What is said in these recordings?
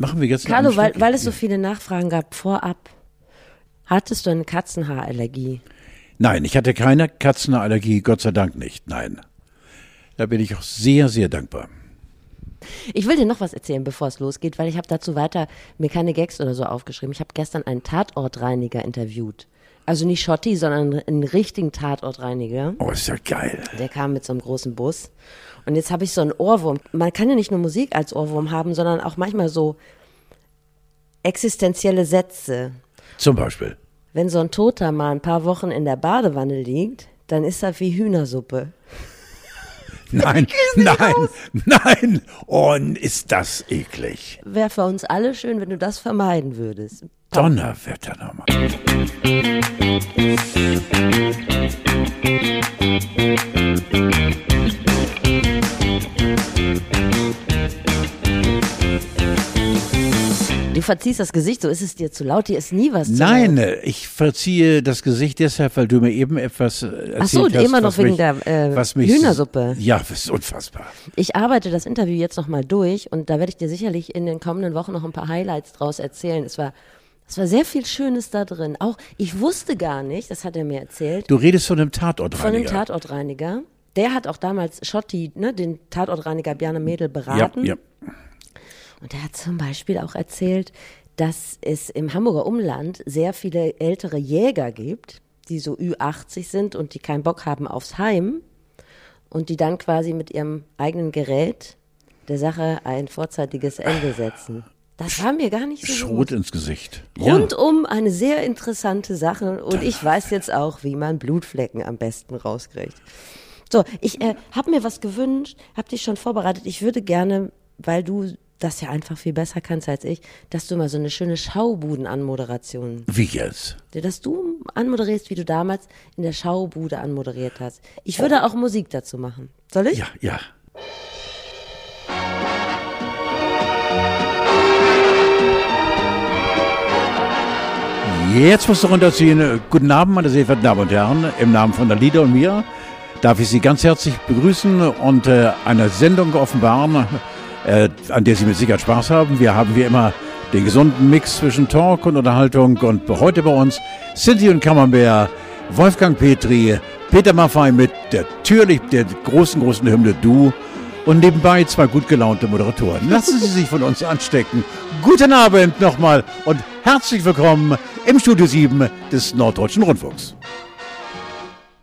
Machen wir jetzt Carlo, weil, weil es so viele Nachfragen gab vorab. Hattest du eine Katzenhaarallergie? Nein, ich hatte keine Katzenallergie, Gott sei Dank nicht. Nein. Da bin ich auch sehr, sehr dankbar. Ich will dir noch was erzählen, bevor es losgeht, weil ich habe dazu weiter mir keine Gags oder so aufgeschrieben. Ich habe gestern einen Tatortreiniger interviewt. Also nicht Schotti, sondern einen richtigen Tatortreiniger. Oh, ist ja geil. Der kam mit so einem großen Bus. Und jetzt habe ich so einen Ohrwurm. Man kann ja nicht nur Musik als Ohrwurm haben, sondern auch manchmal so existenzielle Sätze. Zum Beispiel. Wenn so ein Toter mal ein paar Wochen in der Badewanne liegt, dann ist das wie Hühnersuppe. Nein, nein, nein. Oh, ist das eklig. Wäre für uns alle schön, wenn du das vermeiden würdest. Donnerwetter nochmal. Du verziehst das Gesicht, so ist es dir zu laut, dir ist nie was zu Nein, laut. ich verziehe das Gesicht deshalb, weil du mir eben etwas äh, erzählt Ach so, hast, immer noch wegen mich, der, äh, was mich, Hühnersuppe. Ja, das ist unfassbar. Ich arbeite das Interview jetzt nochmal durch und da werde ich dir sicherlich in den kommenden Wochen noch ein paar Highlights draus erzählen. Es war, es war sehr viel Schönes da drin. Auch, ich wusste gar nicht, das hat er mir erzählt, Du redest von einem von dem Tatortreiniger. Tatortreiniger. Der hat auch damals Schotti, ne, den Tatortreiniger Bjarne Mädel ja, beraten. ja. Und er hat zum Beispiel auch erzählt, dass es im Hamburger Umland sehr viele ältere Jäger gibt, die so Ü80 sind und die keinen Bock haben aufs Heim und die dann quasi mit ihrem eigenen Gerät der Sache ein vorzeitiges Ende setzen. Das war mir gar nicht so Schrot bewusst. ins Gesicht. Rundum eine sehr interessante Sache und ich weiß jetzt auch, wie man Blutflecken am besten rauskriegt. So, ich äh, habe mir was gewünscht, habe dich schon vorbereitet. Ich würde gerne, weil du das ja einfach viel besser kannst als ich, dass du mal so eine schöne Schaubuden-Anmoderation, Wie jetzt? dass du anmoderierst, wie du damals in der Schaubude anmoderiert hast. Ich würde auch Musik dazu machen. Soll ich? Ja, ja. Jetzt musst du runterziehen. Guten Abend, meine sehr verehrten Damen und Herren. Im Namen von der Lieder und mir darf ich Sie ganz herzlich begrüßen und äh, eine Sendung offenbaren, äh, an der Sie mit Sicherheit Spaß haben. Wir haben wie immer den gesunden Mix zwischen Talk und Unterhaltung und heute bei uns Cindy und Camembert, Wolfgang Petri, Peter Maffay mit natürlich der großen, großen Hymne Du und nebenbei zwei gut gelaunte Moderatoren. Lassen Sie sich von uns anstecken. Guten Abend nochmal und herzlich willkommen im Studio 7 des Norddeutschen Rundfunks.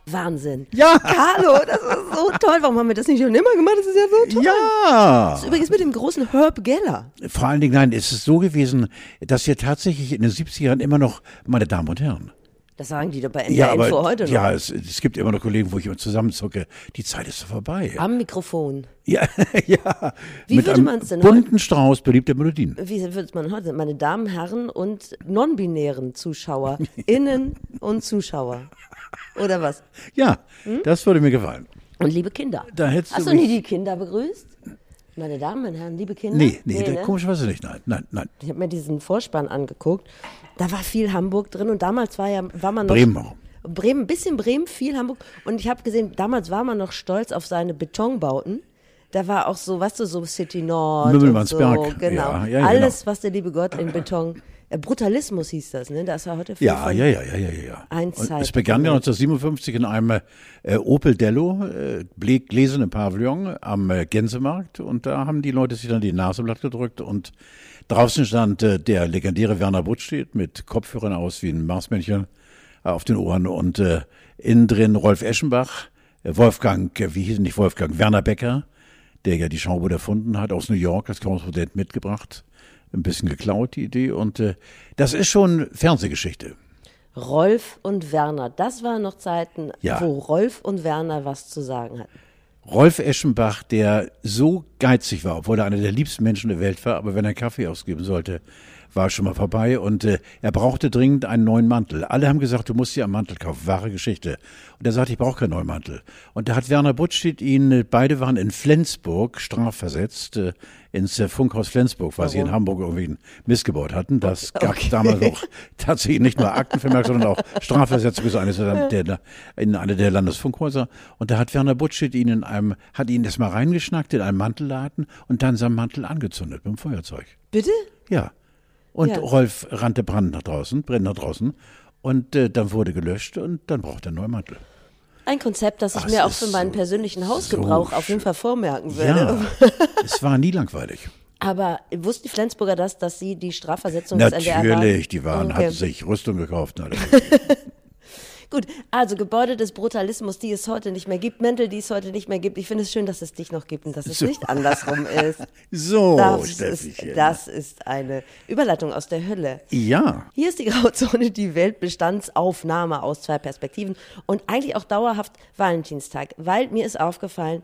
Wahnsinn. Ja. Hallo, das ist so toll. Warum haben wir das nicht schon immer gemacht? Das ist ja so toll. Ja! Das ist übrigens mit dem großen Herb Geller. Vor allen Dingen, nein, es ist so gewesen, dass wir tatsächlich in den 70ern immer noch, meine Damen und Herren, Das sagen die doch bei NDR ja, aber, Info heute noch. ja, es, es gibt immer noch Kollegen, wo ich immer zusammenzucke. Die Zeit ist so vorbei. Am Mikrofon. Ja, ja. Wie Mit würde einem man's denn bunten Strauß beliebter Melodien. Wie würde man heute, meine Damen, Herren und non-binären Zuschauer, Innen und Zuschauer. Oder was? Ja, Hm? das würde mir gefallen. Und liebe Kinder. Da hättest Hast du nie die Kinder begrüßt? Meine Damen, meine Herren, liebe Kinder? Nee, nee, da, ne? komischerweise nicht. Nein, nein, nein. Ich habe mir diesen Vorspann angeguckt. Da war viel Hamburg drin und damals war ja, war man noch. Bremen auch. Bremen, ein bisschen Bremen, viel Hamburg. Und ich habe gesehen, damals war man noch stolz auf seine Betonbauten. Da war auch so, weißt du, so City Nord. Und so, genau. ja, ja, Alles, was der liebe Gott in Beton. Äh, Brutalismus hieß das, ne? Das war heute viel Ja, ja, ja, ja, ja, ja. Ein Und es begann ja 1957 in einem äh, Opel Dello, äh, gläsernen Pavillon am äh, Gänsemarkt. Und da haben die Leute sich dann die Nase blatt gedrückt und draußen stand äh, der legendäre Werner Buttstedt mit Kopfhörern aus wie ein Marsmännchen äh, auf den Ohren und äh, innen drin Rolf Eschenbach, äh, Wolfgang, äh, wie hieß er nicht Wolfgang, Werner Becker, der ja die Schaubude erfunden hat, aus New York als Korrespondent mitgebracht. Ein bisschen geklaut, die Idee. Und äh, das ist schon Fernsehgeschichte. Rolf und Werner. Das waren noch Zeiten, Ja. wo Rolf und Werner was zu sagen hatten. Rolf Eschenbach, der so geizig war, obwohl er einer der liebsten Menschen der Welt war, aber wenn er Kaffee ausgeben sollte, war schon mal vorbei und äh, er brauchte dringend einen neuen Mantel. Alle haben gesagt, du musst dir einen Mantel kaufen, wahre Geschichte. Und er sagte, ich brauche keinen neuen Mantel. Und da hat Werner Buttstedt ihn, äh, beide waren in Flensburg strafversetzt, äh, ins äh, Funkhaus Flensburg, weil sie in Warum? Hamburg irgendwie einen Mist gebaut hatten. Das gab Okay. damals noch tatsächlich nicht nur Aktenvermerk, sondern auch Strafversetzung bis eines der, der, in eine der Landesfunkhäuser. Und da hat Werner Butschitt ihn in einem, hat ihn erstmal reingeschnackt in einen Mantelladen und dann seinen Mantel angezündet mit dem Feuerzeug. Bitte? Ja. Und Ja. Rolf rannte Brand nach draußen, brennt nach draußen. Und äh, dann wurde gelöscht und dann braucht er einen neuen Mantel. Ein Konzept, das ich Ach, mir auch für meinen so- persönlichen Hausgebrauch so auf jeden. Fall vormerken würde. Ja, es war nie langweilig. Aber wussten die Flensburger das, dass sie die Strafversetzung des NDR waren? Natürlich, die waren, Okay. hatten sich Rüstung gekauft. Gut, also Gebäude des Brutalismus, die es heute nicht mehr gibt, Mäntel, die es heute nicht mehr gibt. Ich finde es schön, dass es dich noch gibt und dass es So. nicht andersrum ist. So, das, ist, das ist eine Überleitung aus der Hölle. Ja, Hier ist die Grauzone die Weltbestandsaufnahme aus zwei Perspektiven und eigentlich auch dauerhaft Valentinstag, weil mir ist aufgefallen,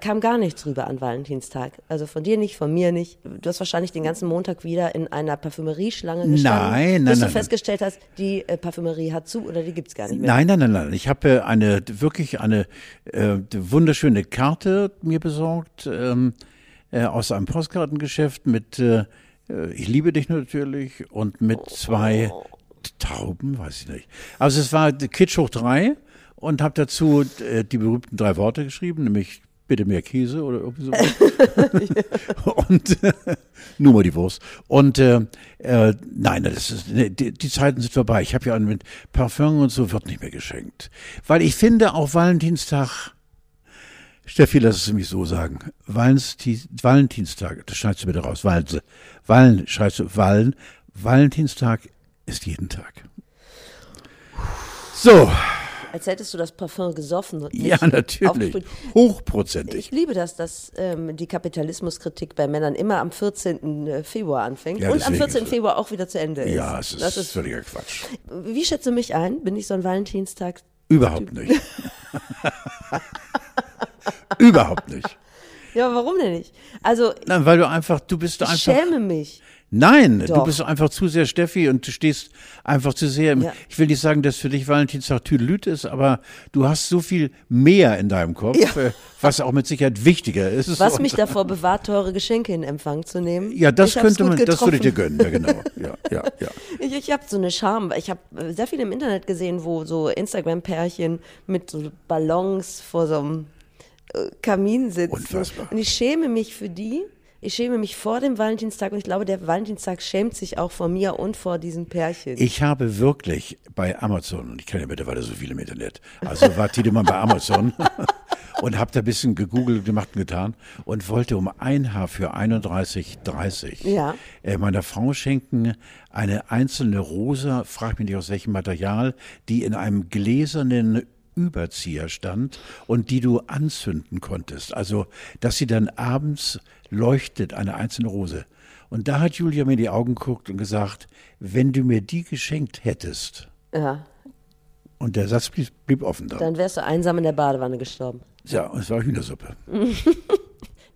kam gar nichts drüber an Valentinstag. Also von dir nicht, von mir nicht. Du hast wahrscheinlich den ganzen Montag wieder in einer Parfümerieschlange gestanden, Nein, nein, bis nein, du festgestellt hast, die äh, Parfümerie hat zu oder die gibt's gar nicht mehr. nein, nein, nein, nein. Ich habe äh, eine wirklich eine äh, wunderschöne Karte mir besorgt ähm, äh, aus einem Postkartengeschäft mit äh, äh, Ich liebe dich natürlich und mit zwei Tauben, weiß ich nicht. Also es war Kitsch hoch drei und habe dazu äh, die berühmten drei Worte geschrieben, nämlich bitte mehr Käse oder irgendwie so. und äh, nur mal die Wurst. Und äh, äh, nein, das ist, nee, die, die Zeiten sind vorbei. Ich habe ja mit Parfum und so wird nicht mehr geschenkt. Weil ich finde auch Valentinstag, Steffi, lass es mich so sagen, Valensti Valentinstag, das schneidest du bitte raus, Walse, Wallen, schreibst du, Wallen, Valentinstag ist jeden Tag. So, Als hättest du das Parfum gesoffen ja, natürlich. Hochprozentig. Ich liebe das, dass ähm, die Kapitalismuskritik bei Männern immer am 14. Februar anfängt Ja, und am deswegen 14. ist es- Februar auch wieder zu Ende ist. Ja, es ist, das ist völliger Quatsch. Wie schätzt du mich ein? Bin ich so ein Valentinstag? Überhaupt nicht. Überhaupt nicht. Ja, warum denn nicht? Also, Nein, weil du einfach, du bist ich einfach. schäme mich. Nein, du Doch. bist einfach zu sehr Steffi und du stehst einfach zu sehr im, Ja. ich will nicht sagen, dass für dich Valentinstag Tüdelüt ist, aber du hast so viel mehr in deinem Kopf, Ja. äh, was auch mit Sicherheit wichtiger ist. Was mich davor bewahrt, teure Geschenke in Empfang zu nehmen. Ja, das Ich könnte man, das würde ich dir gönnen, ja genau. Ja, ja, ja. Ich, ich habe so eine Charme. Ich habe äh, sehr viel im Internet gesehen, wo so Instagram-Pärchen mit so Ballons vor so einem äh, Kamin sitzen. Unfassbar. Und ich schäme mich für die. Ich schäme mich vor dem Valentinstag und ich glaube, der Valentinstag schämt sich auch vor mir und vor diesen Pärchen. Ich habe wirklich bei Amazon, und ich kenne ja mittlerweile so viele im Internet, also war Tiedemann bei Amazon und habe da ein bisschen gegoogelt, gemacht und getan und wollte um ein Haar für 31,30 Ja. äh, meiner Frau schenken eine einzelne Rose, frag mich nicht aus welchem Material, die in einem gläsernen Überzieher stand und die du anzünden konntest. Also, dass sie dann abends leuchtet, eine einzelne Rose. Und da hat Julia mir in die Augen geguckt und gesagt, wenn du mir die geschenkt hättest, ja, und der Satz blieb, blieb offen da. dann wärst du einsam in der Badewanne gestorben. Ja, und es war Hühnersuppe.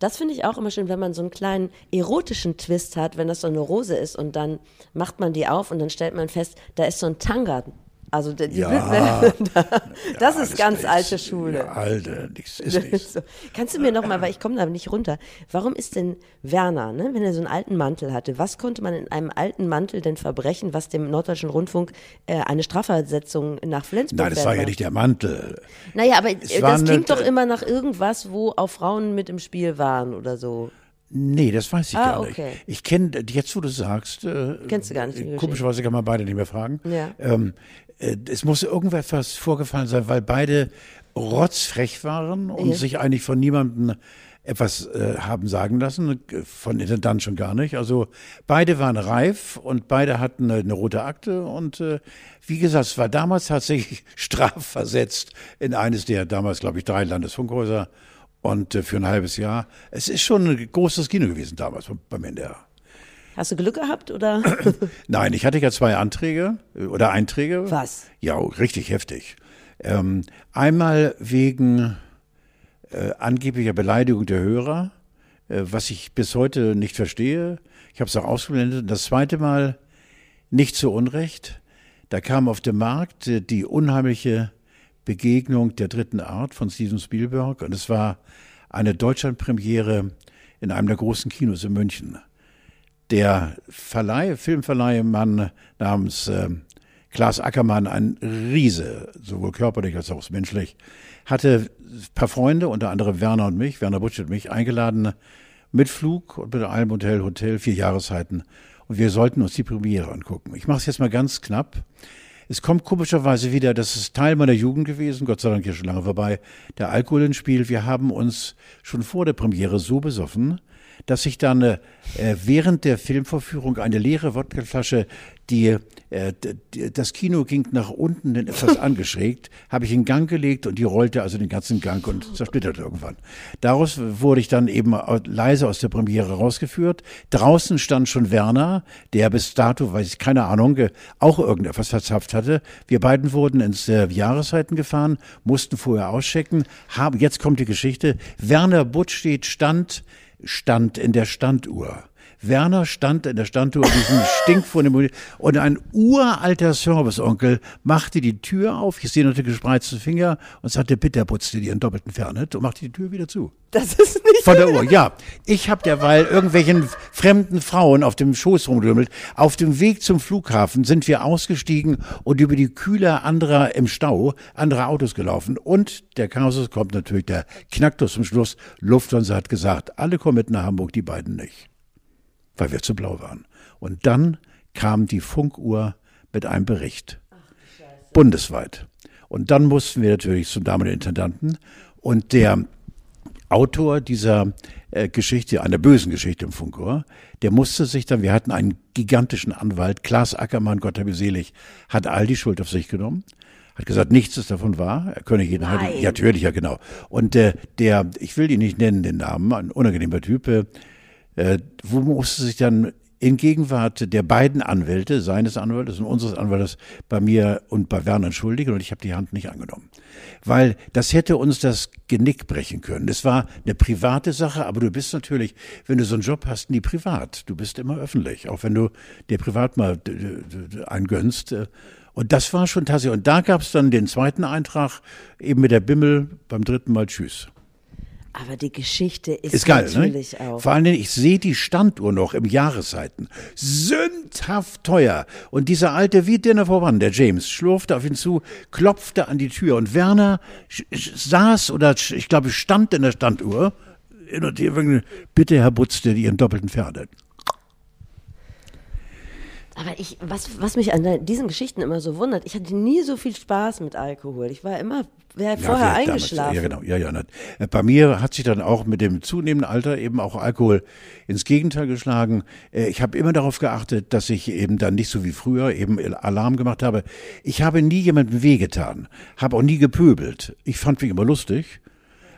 Das finde ich auch immer schön, wenn man so einen kleinen erotischen Twist hat, wenn das so eine Rose ist und dann macht man die auf und dann stellt man fest, da ist so ein Tanga. Also die, Ja. das Ja, ist ganz nichts. alte Schule. Ja, alte, nichts ist nichts. So. Kannst du mir noch mal, weil ich komme da nicht runter, warum ist denn Werner, ne, wenn er so einen alten Mantel hatte, was konnte man in einem alten Mantel denn verbrechen, was dem Norddeutschen Rundfunk äh, eine Strafversetzung nach Flensburg Nein, das war ja nicht der Mantel. Naja, aber Es äh, das klingt doch immer nach irgendwas, wo auch Frauen mit im Spiel waren oder so. Nee, das weiß ich Ah, gar okay. nicht. Ich kenne, jetzt wo du sagst, äh, Kennst du gar nicht Geschichte. komischerweise kann man beide nicht mehr fragen. Ja. Ähm, äh, es muss irgendetwas vorgefallen sein, weil beide rotzfrech waren und Ja. sich eigentlich von niemandem etwas äh, haben sagen lassen, äh, von Intendant schon gar nicht. Also beide waren reif und beide hatten eine, eine rote Akte und äh, wie gesagt, es war damals tatsächlich strafversetzt in eines der damals, glaube ich, drei Landesfunkhäuser und äh, für ein halbes Jahr. Es ist schon ein großes Kino gewesen damals beim- beim NDR. Hast du Glück gehabt oder? Nein, ich hatte ja zwei Anträge äh, oder Einträge. Was? Ja, richtig heftig. Ähm, einmal wegen äh, angeblicher Beleidigung der Hörer, äh, was ich bis heute nicht verstehe. Ich habe es auch ausgeblendet. Das zweite Mal nicht zu Unrecht. Da kam auf dem Markt äh, die unheimliche Begegnung der dritten Art von Steven Spielberg und es war eine Deutschlandpremiere in einem der großen Kinos in München. Der Verleih, Filmverleihmann namens äh, Klaas Ackermann, ein Riese, sowohl körperlich als auch menschlich, hatte ein paar Freunde, unter anderem Werner und mich, Werner Butsch und mich, eingeladen mit Flug und mit allem Hotel, Hotel, vier Jahreszeiten. Und wir sollten uns die Premiere angucken. Ich mache es jetzt mal ganz knapp. Es kommt komischerweise wieder, das ist Teil meiner Jugend gewesen, Gott sei Dank hier schon lange vorbei, der Alkohol ins Spiel. Wir haben uns schon vor der Premiere so besoffen, dass ich dann äh, während der Filmvorführung eine leere Wodkaflasche, die, äh, die, das Kino ging nach unten etwas angeschrägt, habe ich in Gang gelegt und die rollte also den ganzen Gang und zersplitterte irgendwann. Daraus wurde ich dann eben leise aus der Premiere rausgeführt. Draußen stand schon Werner, der bis dato, weiß ich keine Ahnung, äh, auch irgendetwas verzapft hatte. Wir beiden wurden ins äh, Jahreszeiten gefahren, mussten vorher auschecken. Haben, jetzt kommt die Geschichte. Werner Buttstedt stand stand in der Standuhr. Werner stand in der Standuhr diesen Stink von dem und ein uralter Serviceonkel machte die Tür auf, ich sehe noch die gespreizten Finger und sagte, bitte putzt dir ihren doppelten Fernet und machte die Tür wieder zu. Das ist nicht von der Uhr. Ja, ich habe derweil irgendwelchen fremden Frauen auf dem Schoß rumgedümmelt. Auf dem Weg zum Flughafen sind wir ausgestiegen und über die Kühler anderer im Stau anderer Autos gelaufen und der Kasus kommt natürlich der Knacktus zum Schluss. Lufthansa hat gesagt, alle kommen mit nach Hamburg, die beiden nicht weil wir zu blau waren. Und dann kam die Funkuhr mit einem Bericht. Ach, bundesweit. Und dann mussten wir natürlich zum damaligen Intendanten und der Autor dieser äh, Geschichte, einer bösen Geschichte im Funkuhr, der musste sich dann, wir hatten einen gigantischen Anwalt, Klaas Ackermann, Gott habe selig, hat all die Schuld auf sich genommen hat gesagt, nichts ist davon wahr. Er könne jeden Nein. Ja, natürlich, ja, genau. Und äh, der, ich will ihn nicht nennen, den Namen, ein unangenehmer Typ, äh, wo musste sich dann in Gegenwart der beiden Anwälte, seines Anwaltes und unseres Anwaltes, bei mir und bei Werner entschuldigen und ich habe die Hand nicht angenommen. Weil das hätte uns das Genick brechen können. Das war eine private Sache, aber du bist natürlich, wenn du so einen Job hast, nie privat. Du bist immer öffentlich, auch wenn du dir privat mal einen gönnst. Äh. Und das war schon tatsächlich. Und da gab es dann den zweiten Eintrag, eben mit der Bimmel, beim dritten Mal Tschüss. Aber die Geschichte ist, ist geil, ne? natürlich ne? auch. Vor allen Dingen, ich sehe die Standuhr noch im Jahreszeiten. Sündhaft teuer. Und dieser alte wie Dinner voran, der James, schlurfte auf ihn zu, klopfte an die Tür. Und Werner saß oder ich glaube stand in der Standuhr. Bitte, Herr Butzte, Ihren doppelten Pferde. Aber ich, was, was mich an diesen Geschichten immer so wundert, ich hatte nie so viel Spaß mit Alkohol. Ich war immer wer ja, vorher eingeschlafen. Damals, ja, genau. Ja, ja. Bei mir hat sich dann auch mit dem zunehmenden Alter eben auch Alkohol ins Gegenteil geschlagen. Äh, ich habe immer darauf geachtet, dass ich eben dann nicht so wie früher eben Alarm gemacht habe. Ich habe nie jemandem wehgetan, habe auch nie gepöbelt. Ich fand mich immer lustig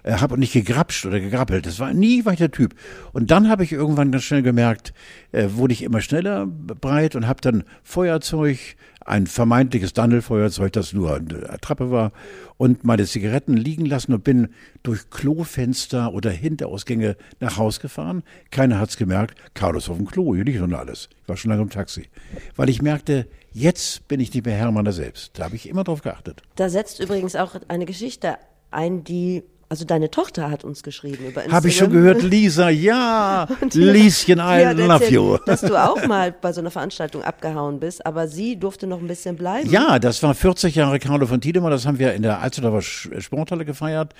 äh, habe nicht gegrapscht oder gegrappelt. Das war nie war ich der Typ. Und dann habe ich irgendwann ganz schnell gemerkt, äh, wurde ich immer schneller breit und habe dann Feuerzeug, ein vermeintliches Dandelfeuerzeug, das nur eine Attrappe war, und meine Zigaretten liegen lassen und bin durch Klofenster oder Hinterausgänge nach Haus gefahren. Keiner hat's gemerkt. Carlos auf dem Klo, hier nicht und alles. Ich war schon lange im Taxi. Weil ich merkte, jetzt bin ich nicht mehr Herr meiner selbst. Da habe ich immer drauf geachtet. Da setzt übrigens auch eine Geschichte ein, die also deine Tochter hat uns geschrieben über Instagram. Habe ich schon gehört, Lisa, ja, Lieschen, I love you. Dass du auch mal bei so einer Veranstaltung abgehauen bist, aber sie durfte noch ein bisschen bleiben. Ja, das war 40 Jahre Carlo von Tiedemann, das haben wir in der Alsterdorfer Sporthalle gefeiert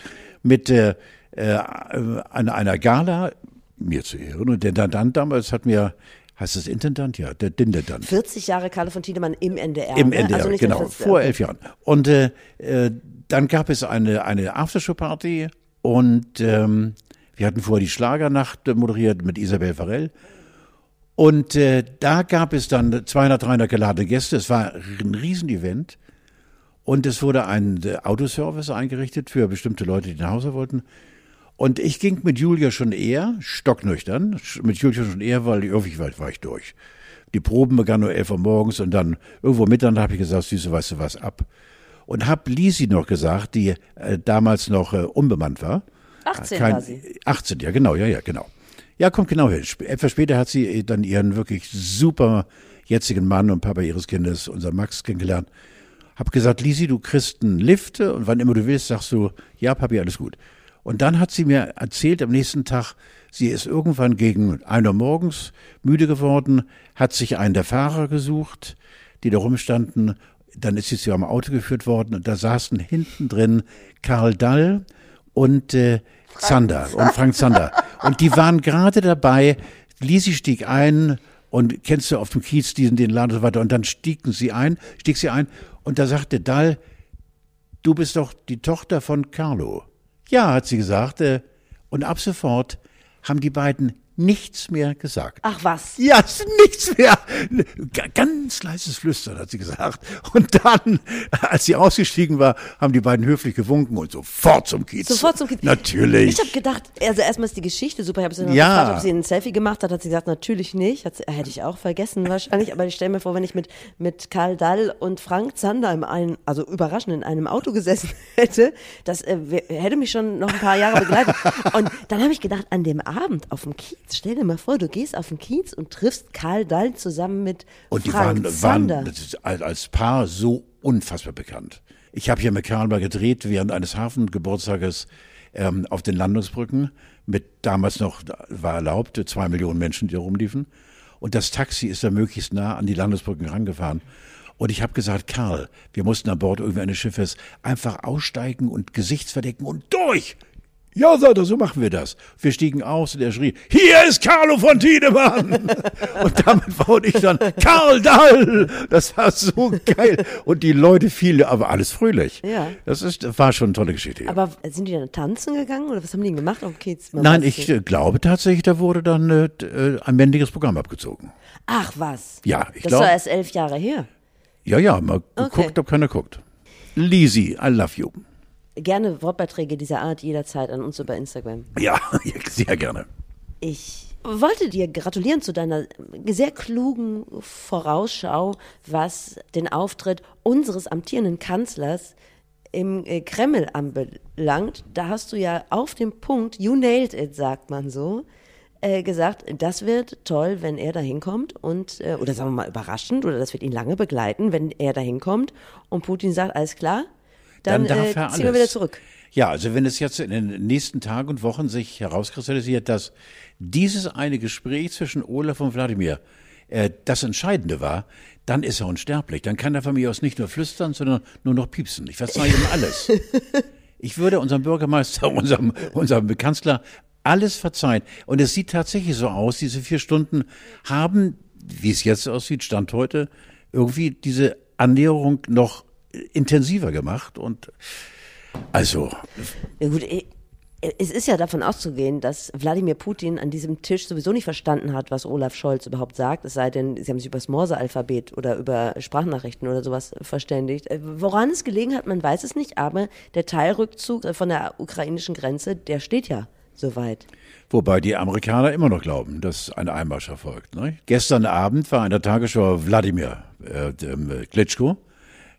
mit äh, äh, einer, Gala, mir zu Ehren. Und der Intendant damals hat mir Heißt das Intendant? Ja, der Dindendant. 40 Jahre Carlo von Tiedemann im NDR. Im ne? NDR, also genau, vor elf Jahren. Und äh, äh, dann gab es eine, eine Aftershow-Party und ähm, wir hatten vorher die Schlagernacht moderiert mit Isabel Farrell. Und äh, da gab es dann 200, 300 geladene Gäste. Es war ein Riesenevent. Und es wurde ein äh, Autoservice eingerichtet für bestimmte Leute, die nach Hause wollten. Und ich ging mit Julia schon eher, stocknüchtern, mit Julia schon eher, weil irgendwie war, war ich durch. Die Proben begannen nur 11 Uhr morgens und dann irgendwo Mitternacht habe ich gesagt, Süße, weißt du was, ab und habe Lisi noch gesagt, die äh, damals noch äh, unbemannt war. 18 Kein, war sie. 18, ja genau, ja, ja, genau. Ja, kommt genau hin. Etwas später hat sie äh, dann ihren wirklich super jetzigen Mann und Papa ihres Kindes, unser Max, kennengelernt. Hab gesagt, Lisi, du kriegst einen Lift und wann immer du willst, sagst du, ja, Papi, alles gut. Und dann hat sie mir erzählt am nächsten Tag, sie ist irgendwann gegen ein Uhr morgens müde geworden, hat sich einen der Fahrer gesucht, die da rumstanden. Dann ist sie zu ihrem Auto geführt worden und da saßen hinten drin Karl Dall und äh, Zander und Frank Zander. Und die waren gerade dabei, Lisi stieg ein und kennst du auf dem Kiez diesen, den Laden und so weiter. Und dann stiegen sie ein, stieg sie ein und da sagte Dall, du bist doch die Tochter von Carlo. Ja, hat sie gesagt. Äh, und ab sofort haben die beiden nichts mehr gesagt. Ach was. Ja, nichts mehr. Ganz leises Flüstern, hat sie gesagt. Und dann, als sie ausgestiegen war, haben die beiden höflich gewunken und sofort zum Kiez. Sofort zum Kiez. Natürlich. Ich habe gedacht, also erstmal ist die Geschichte super. Ich habe sie noch Ja. gefragt, ob sie ein Selfie gemacht hat. Hat sie gesagt, natürlich nicht. Hat sie, hätte ich auch vergessen wahrscheinlich. Aber ich stelle mir vor, wenn ich mit, mit Karl Dall und Frank Zander in einem, also überraschend in einem Auto gesessen hätte, das äh, hätte mich schon noch ein paar Jahre begleitet. Und dann habe ich gedacht, an dem Abend auf dem Kiez, stell dir mal vor, du gehst auf den Kiez und triffst Karl Dall zusammen mit Und die Frank waren, Zander. waren als als Paar so unfassbar bekannt. Ich habe hier mit Karl mal gedreht während eines Hafengeburtstages ähm, auf den Landungsbrücken mit damals noch war erlaubt zwei Millionen Menschen, die rumliefen. Und das Taxi ist da möglichst nah an die Landungsbrücken rangefahren. Und ich habe gesagt, Karl, wir mussten an Bord irgendwie eines Schiffes einfach aussteigen und Gesichtsverdecken und durch. Ja, sagt er, so machen wir das. Wir stiegen aus und er schrie, hier ist Carlo von Tiedemann. und damit wurde ich dann, Karl Dall. Das war so geil. Und die Leute fielen, aber alles fröhlich. Ja. Das ist, war schon eine tolle Geschichte. Aber sind die dann tanzen gegangen oder was haben die denn gemacht auf dem Kiez? Man Nein, ich nicht. äh, glaube tatsächlich, da wurde dann äh, äh, ein männliches Programm abgezogen. Ach was. Ja, ich Das glaube. war erst elf Jahre her. Ja, ja, mal Okay. geguckt, ob keiner guckt. Lisi, I love you. Gerne Wortbeiträge dieser Art jederzeit an uns über Instagram. Ja, sehr gerne. Ich wollte dir gratulieren zu deiner sehr klugen Vorausschau, was den Auftritt unseres amtierenden Kanzlers im äh, Kreml anbelangt. Da hast du ja auf dem Punkt, you nailed it, sagt man so, äh, gesagt, das wird toll, wenn er da hinkommt und, äh, oder sagen wir mal überraschend, oder das wird ihn lange begleiten, wenn er da hinkommt und Putin sagt, alles klar, dann, Dann darf äh, ziehen wir wieder zurück. Ja, also wenn es jetzt in den nächsten Tagen und Wochen sich herauskristallisiert, dass dieses eine Gespräch zwischen Olaf und Wladimir äh, das Entscheidende war, dann ist er unsterblich. Dann kann er von mir aus nicht nur flüstern, sondern nur noch piepsen. Ich verzeihe ihm alles. Ich würde unserem Bürgermeister, unserem, unserem Kanzler alles verzeihen. Und es sieht tatsächlich so aus, diese vier Stunden haben, wie es jetzt aussieht, Stand heute, irgendwie diese Annäherung noch intensiver gemacht. Und also, Ja gut, es ist ja davon auszugehen, dass Wladimir Putin an diesem Tisch sowieso nicht verstanden hat, was Olaf Scholz überhaupt sagt, es sei denn, sie haben sich über das Morse-Alphabet oder über Sprachnachrichten oder sowas verständigt. Äh, Woran es gelegen hat, man weiß es nicht, aber der Teilrückzug von der ukrainischen Grenze, der steht ja soweit. Wobei die Amerikaner immer noch glauben, dass ein Einmarsch erfolgt. Ne? Gestern Abend war in der Tagesschau Wladimir äh, äh, Klitschko,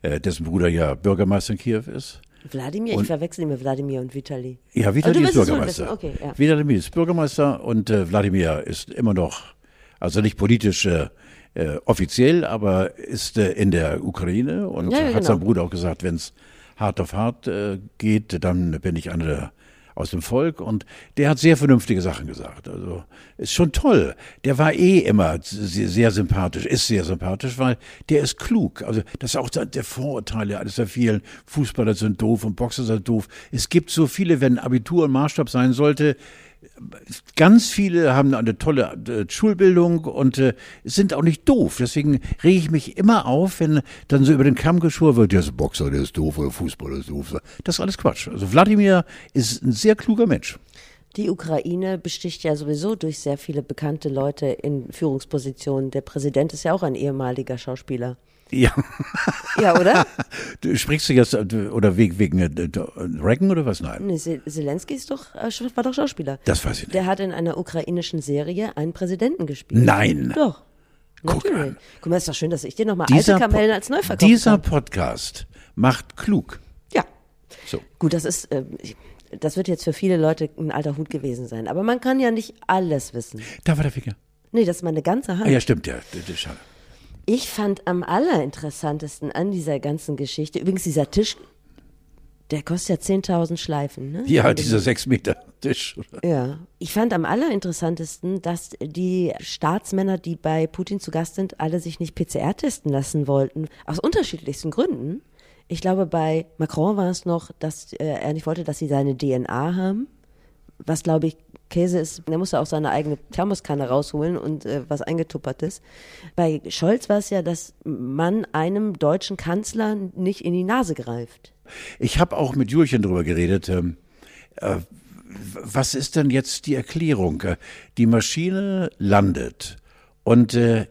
äh, dessen Bruder ja Bürgermeister in Kiew ist. Wladimir, ich verwechsel mit Wladimir und Vitali. Ja, Aber Vitali ist Bürgermeister. Okay, ja. Vitali ist Bürgermeister und äh, Wladimir ist immer noch, also nicht politisch äh, äh, offiziell, aber ist äh, in der Ukraine und Ja, ja, hat genau. sein Bruder auch gesagt, wenn es hart auf hart äh, geht, dann bin ich einer der aus dem Volk und der hat sehr vernünftige Sachen gesagt. Also ist schon toll. Der war eh immer sehr, sehr sympathisch, ist sehr sympathisch, weil der ist klug. Also das ist auch der Vorurteile eines der vielen Fußballer sind doof und Boxer sind doof. Es gibt so viele, wenn Abitur ein Maßstab sein sollte, ganz viele haben eine tolle äh, Schulbildung und äh, sind auch nicht doof. Deswegen rege ich mich immer auf, wenn dann so über den Kamm geschoren wird, der ist Boxer, der ist doof oder Fußballer ist doof. Das ist alles Quatsch. Also Wladimir ist ein sehr kluger Mensch. Die Ukraine besticht ja sowieso durch sehr viele bekannte Leute in Führungspositionen. Der Präsident ist ja auch ein ehemaliger Schauspieler. Ja, Ja, oder? du sprichst du jetzt äh, oder wegen, wegen äh, Reagan oder was? Nein, Nee, Zel- Zelensky ist doch, äh, war doch Schauspieler. das weiß ich nicht. Der hat in einer ukrainischen Serie einen Präsidenten gespielt. Nein. Doch. Guck. Guck mal, ist doch schön, dass ich dir nochmal alte Kamellen als neu verkaufen Dieser. Podcast macht klug. Ja. So. Gut, das ist, äh, das wird jetzt für viele Leute ein alter Hut gewesen sein. Aber man kann ja nicht alles wissen. Da war der Finger. Nee, das ist meine ganze Hand. Ah ja, stimmt, ja. Das ist schade. Ich fand am allerinteressantesten an dieser ganzen Geschichte, übrigens dieser Tisch, Der kostet ja 10.000 Schleifen, ne? Ja, dieser sechs Meter Tisch. Ja. Ich fand am allerinteressantesten, dass die Staatsmänner, die bei Putin zu Gast sind, alle sich nicht PCR testen lassen wollten. Aus unterschiedlichsten Gründen. Ich glaube, bei Macron war es noch, dass äh, er nicht wollte, dass sie seine DNA haben. Was, glaube ich, Käse ist. Der musste auch seine eigene Thermoskanne rausholen und äh, was eingetuppertes. Bei Scholz war es ja, dass man einem deutschen Kanzler nicht in die Nase greift. Ich habe auch mit Julchen darüber geredet. Ähm, äh, was ist denn jetzt die Erklärung? Äh, die Maschine landet und äh,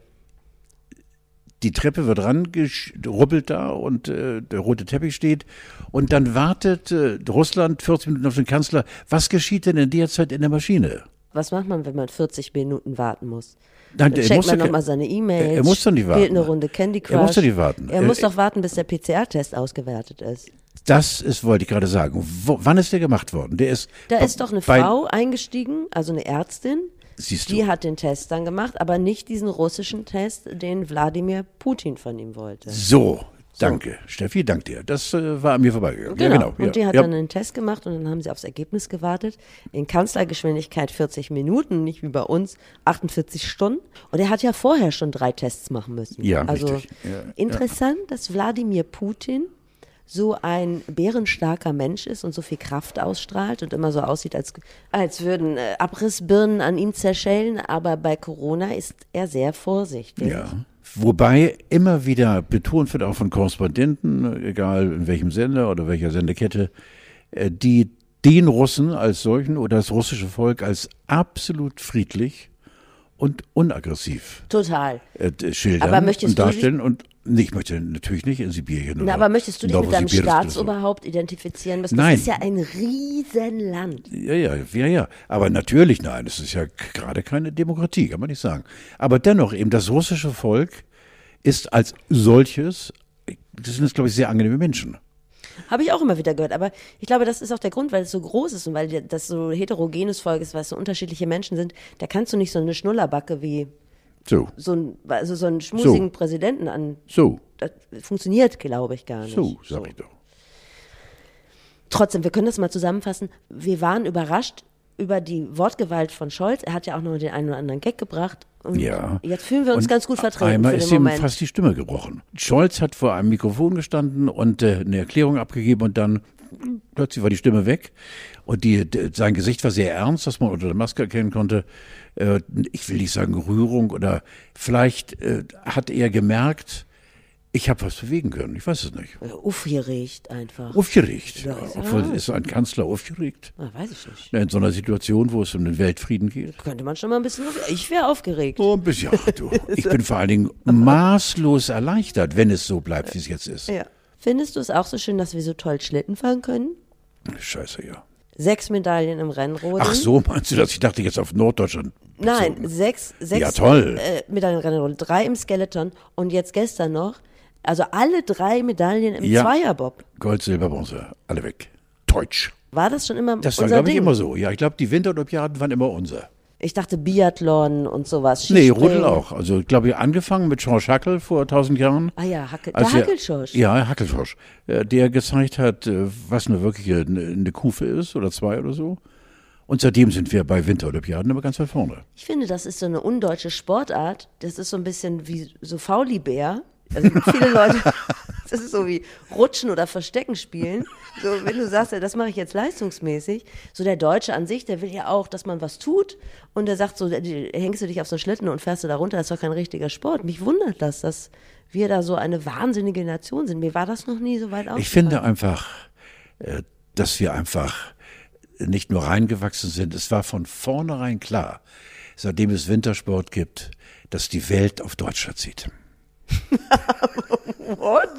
die Treppe wird rangerubbelt da und äh, der rote Teppich steht und dann wartet äh, Russland 40 Minuten auf den Kanzler. Was geschieht denn in der Zeit in der Maschine? Was macht man, wenn man 40 Minuten warten muss? Nein, Dann checkt man nochmal seine E-Mails. Er muss doch nicht warten. Spielt eine Runde Candy Crush. Er muss doch nicht warten. Er muss Äh, doch warten, bis der PCR-Test ausgewertet ist. Das ist, wollte ich gerade sagen. Wo, wann ist der gemacht worden? Der ist. Da ist doch eine Frau eingestiegen, also eine Ärztin. Siehst du. Die hat den Test dann gemacht, aber nicht diesen russischen Test, den Wladimir Putin von ihm wollte. So, danke. Steffi, dank dir. Das äh, war an mir vorbeigegangen. Genau. Ja, genau. Und ja. die hat ja. dann einen Test gemacht und dann haben sie aufs Ergebnis gewartet. In Kanzlergeschwindigkeit 40 Minuten, nicht wie bei uns 48 Stunden. Und er hat ja vorher schon drei Tests machen müssen. Ja, also richtig. Ja, interessant, dass Wladimir Putin so ein bärenstarker Mensch ist und so viel Kraft ausstrahlt und immer so aussieht, als, als würden äh, Abrissbirnen an ihm zerschellen. Aber bei Corona ist er sehr vorsichtig. Ja. Wobei immer wieder betont wird, auch von Korrespondenten, egal in welchem Sender oder welcher Sendekette, äh, die den Russen als solchen oder das russische Volk als absolut friedlich und unaggressiv Total. äh, schildern Aber möchtest und du darstellen. Und nee, ich möchte natürlich nicht in Sibirien. Na, aber möchtest du dich mit deinem oder so. Staatsoberhaupt identifizieren müssen? Nein. Das ist ja ein Riesenland. Ja, ja, ja, ja. Aber natürlich, nein, es ist ja gerade keine Demokratie, kann man nicht sagen. Aber dennoch, eben das russische Volk ist als solches, das sind jetzt, glaube ich, sehr angenehme Menschen. Habe ich auch immer wieder gehört. Aber ich glaube, das ist auch der Grund, weil es so groß ist und weil das so heterogenes Volk ist, weil es so unterschiedliche Menschen sind. Da kannst du nicht so eine Schnullerbacke wie So, so, ein, also so einen schmusigen Präsidenten an. so, Das funktioniert, glaube ich, gar nicht. so, sag ich doch. Trotzdem, wir können das mal zusammenfassen. Wir waren überrascht über die Wortgewalt von Scholz. Er hat ja auch noch den einen oder anderen Gag gebracht. Und Ja. Jetzt fühlen wir uns Und ganz gut vertreten Einmal ist ihm fast die Stimme gebrochen. Scholz hat vor einem Mikrofon gestanden und äh, eine Erklärung abgegeben und dann plötzlich war die Stimme weg und die, sein Gesicht war sehr ernst, was man unter der Maske erkennen konnte. Äh, ich will nicht sagen Rührung oder vielleicht äh, hat er gemerkt, ich habe was bewegen können. Ich weiß es nicht. Aufgeregt einfach. Aufgeregt. Ja. Obwohl ist ein Kanzler aufgeregt. Ah, weiß ich nicht. In so einer Situation, wo es um den Weltfrieden geht. Könnte man schon mal ein bisschen. Ich wäre aufgeregt. Oh, ein bisschen. Ach, du. Ich bin vor allen Dingen maßlos erleichtert, wenn es so bleibt, wie es jetzt ist. Ja. Findest du es auch so schön, dass wir so toll Schlitten fahren können? Scheiße, ja. Sechs Medaillen im Rennrodeln. Ach so, meinst du das? Ich dachte jetzt auf Norddeutschland. Nein, bezogen. sechs, sechs Ja, toll. Äh, Medaillen im Rennrodeln, drei im Skeleton und jetzt gestern noch, also alle drei Medaillen im Ja. Zweierbob. Gold, Silber, Bronze, alle weg. Deutsch. War das schon immer Das war, glaube ich, Ding? immer so. Ja, ich glaube, die Winterolympiaden waren immer unser. Ich dachte Biathlon und sowas. Nee, Skispringen. Rudel auch. Also, ich glaube, angefangen mit George Hackel vor tausend Jahren. Ah ja, Hackel, der er- Hackelschorsch. Ja, Hackelschorsch. äh, Der gezeigt hat, äh, was eine wirkliche eine, eine Kufe ist oder zwei oder so. Und seitdem sind wir bei Winterolympiaden immer ganz weit vorne. Ich finde, das ist so eine undeutsche Sportart. Das ist so ein bisschen wie so Faulibär. Also viele Leute, das ist so wie Rutschen oder Verstecken spielen. So, wenn du sagst, ja, das mache ich jetzt leistungsmäßig. So der Deutsche an sich, der will ja auch, dass man was tut. Und der sagt so, hängst du dich auf so einen Schlitten und fährst du da runter, das ist doch kein richtiger Sport. Mich wundert das, dass wir da so eine wahnsinnige Nation sind. Mir war das noch nie so weit Ich aufgefallen. finde einfach, äh, dass wir einfach nicht nur reingewachsen sind. Es war von vornherein klar, seitdem es Wintersport gibt, dass die Welt auf Deutschland zieht. What?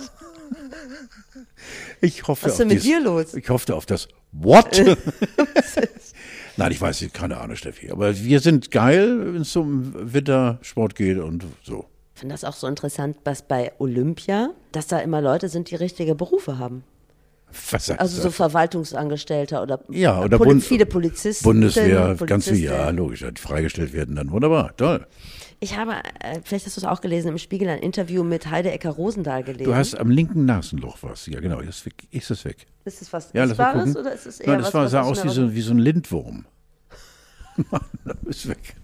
Ich hoffe Was ist denn mit dir los? Ich hoffe auf das What? Nein, ich weiß nicht, keine Ahnung, Steffi. Aber wir sind geil, wenn es um Wintersport geht und so. Ich finde das auch so interessant, was bei Olympia, dass da immer Leute sind, die richtige Berufe haben. Was Also so Verwaltungsangestellter oder, Ja, oder Poli Bund- viele Polizisten. Bundeswehr, ganz viel, ja, logisch, die freigestellt werden dann. Wunderbar, toll. Ich habe, äh, vielleicht hast du es auch gelesen, im Spiegel ein Interview mit Heide Ecker-Rosendahl gelesen. Du hast am linken Nasenloch was. Ja, genau. Ist, weg. ist es weg. ist es was Ja, Essbares oder ist es eher Nein, das was, war, sah aus aus wie so, wie so ein Lindwurm. Mann, ist weg.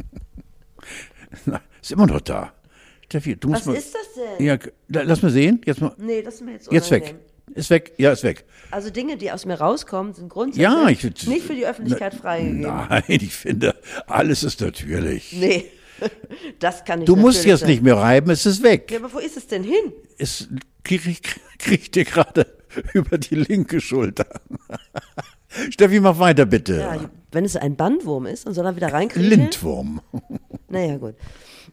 Na, ist immer noch da. Steffi, du musst Was mal. ist das denn? Ja, la- lass mal sehen. Jetzt, mal, Nee, das ist mir jetzt jetzt weg. Ist weg. Ja, ist weg. Also Dinge, die aus mir rauskommen, sind grundsätzlich Ja, ich nicht für die Öffentlichkeit freigegeben. Nein, ich finde, alles ist natürlich. Nee, das kann ich Du musst jetzt sein. nicht mehr reiben, es ist weg. Ja, aber wo ist es denn hin? Es krieg ich, krieg dir gerade über die linke Schulter. Steffi, mach weiter bitte. Ja, wenn es ein Bandwurm ist, dann soll er wieder reinkriegen. Lindwurm. Naja, gut.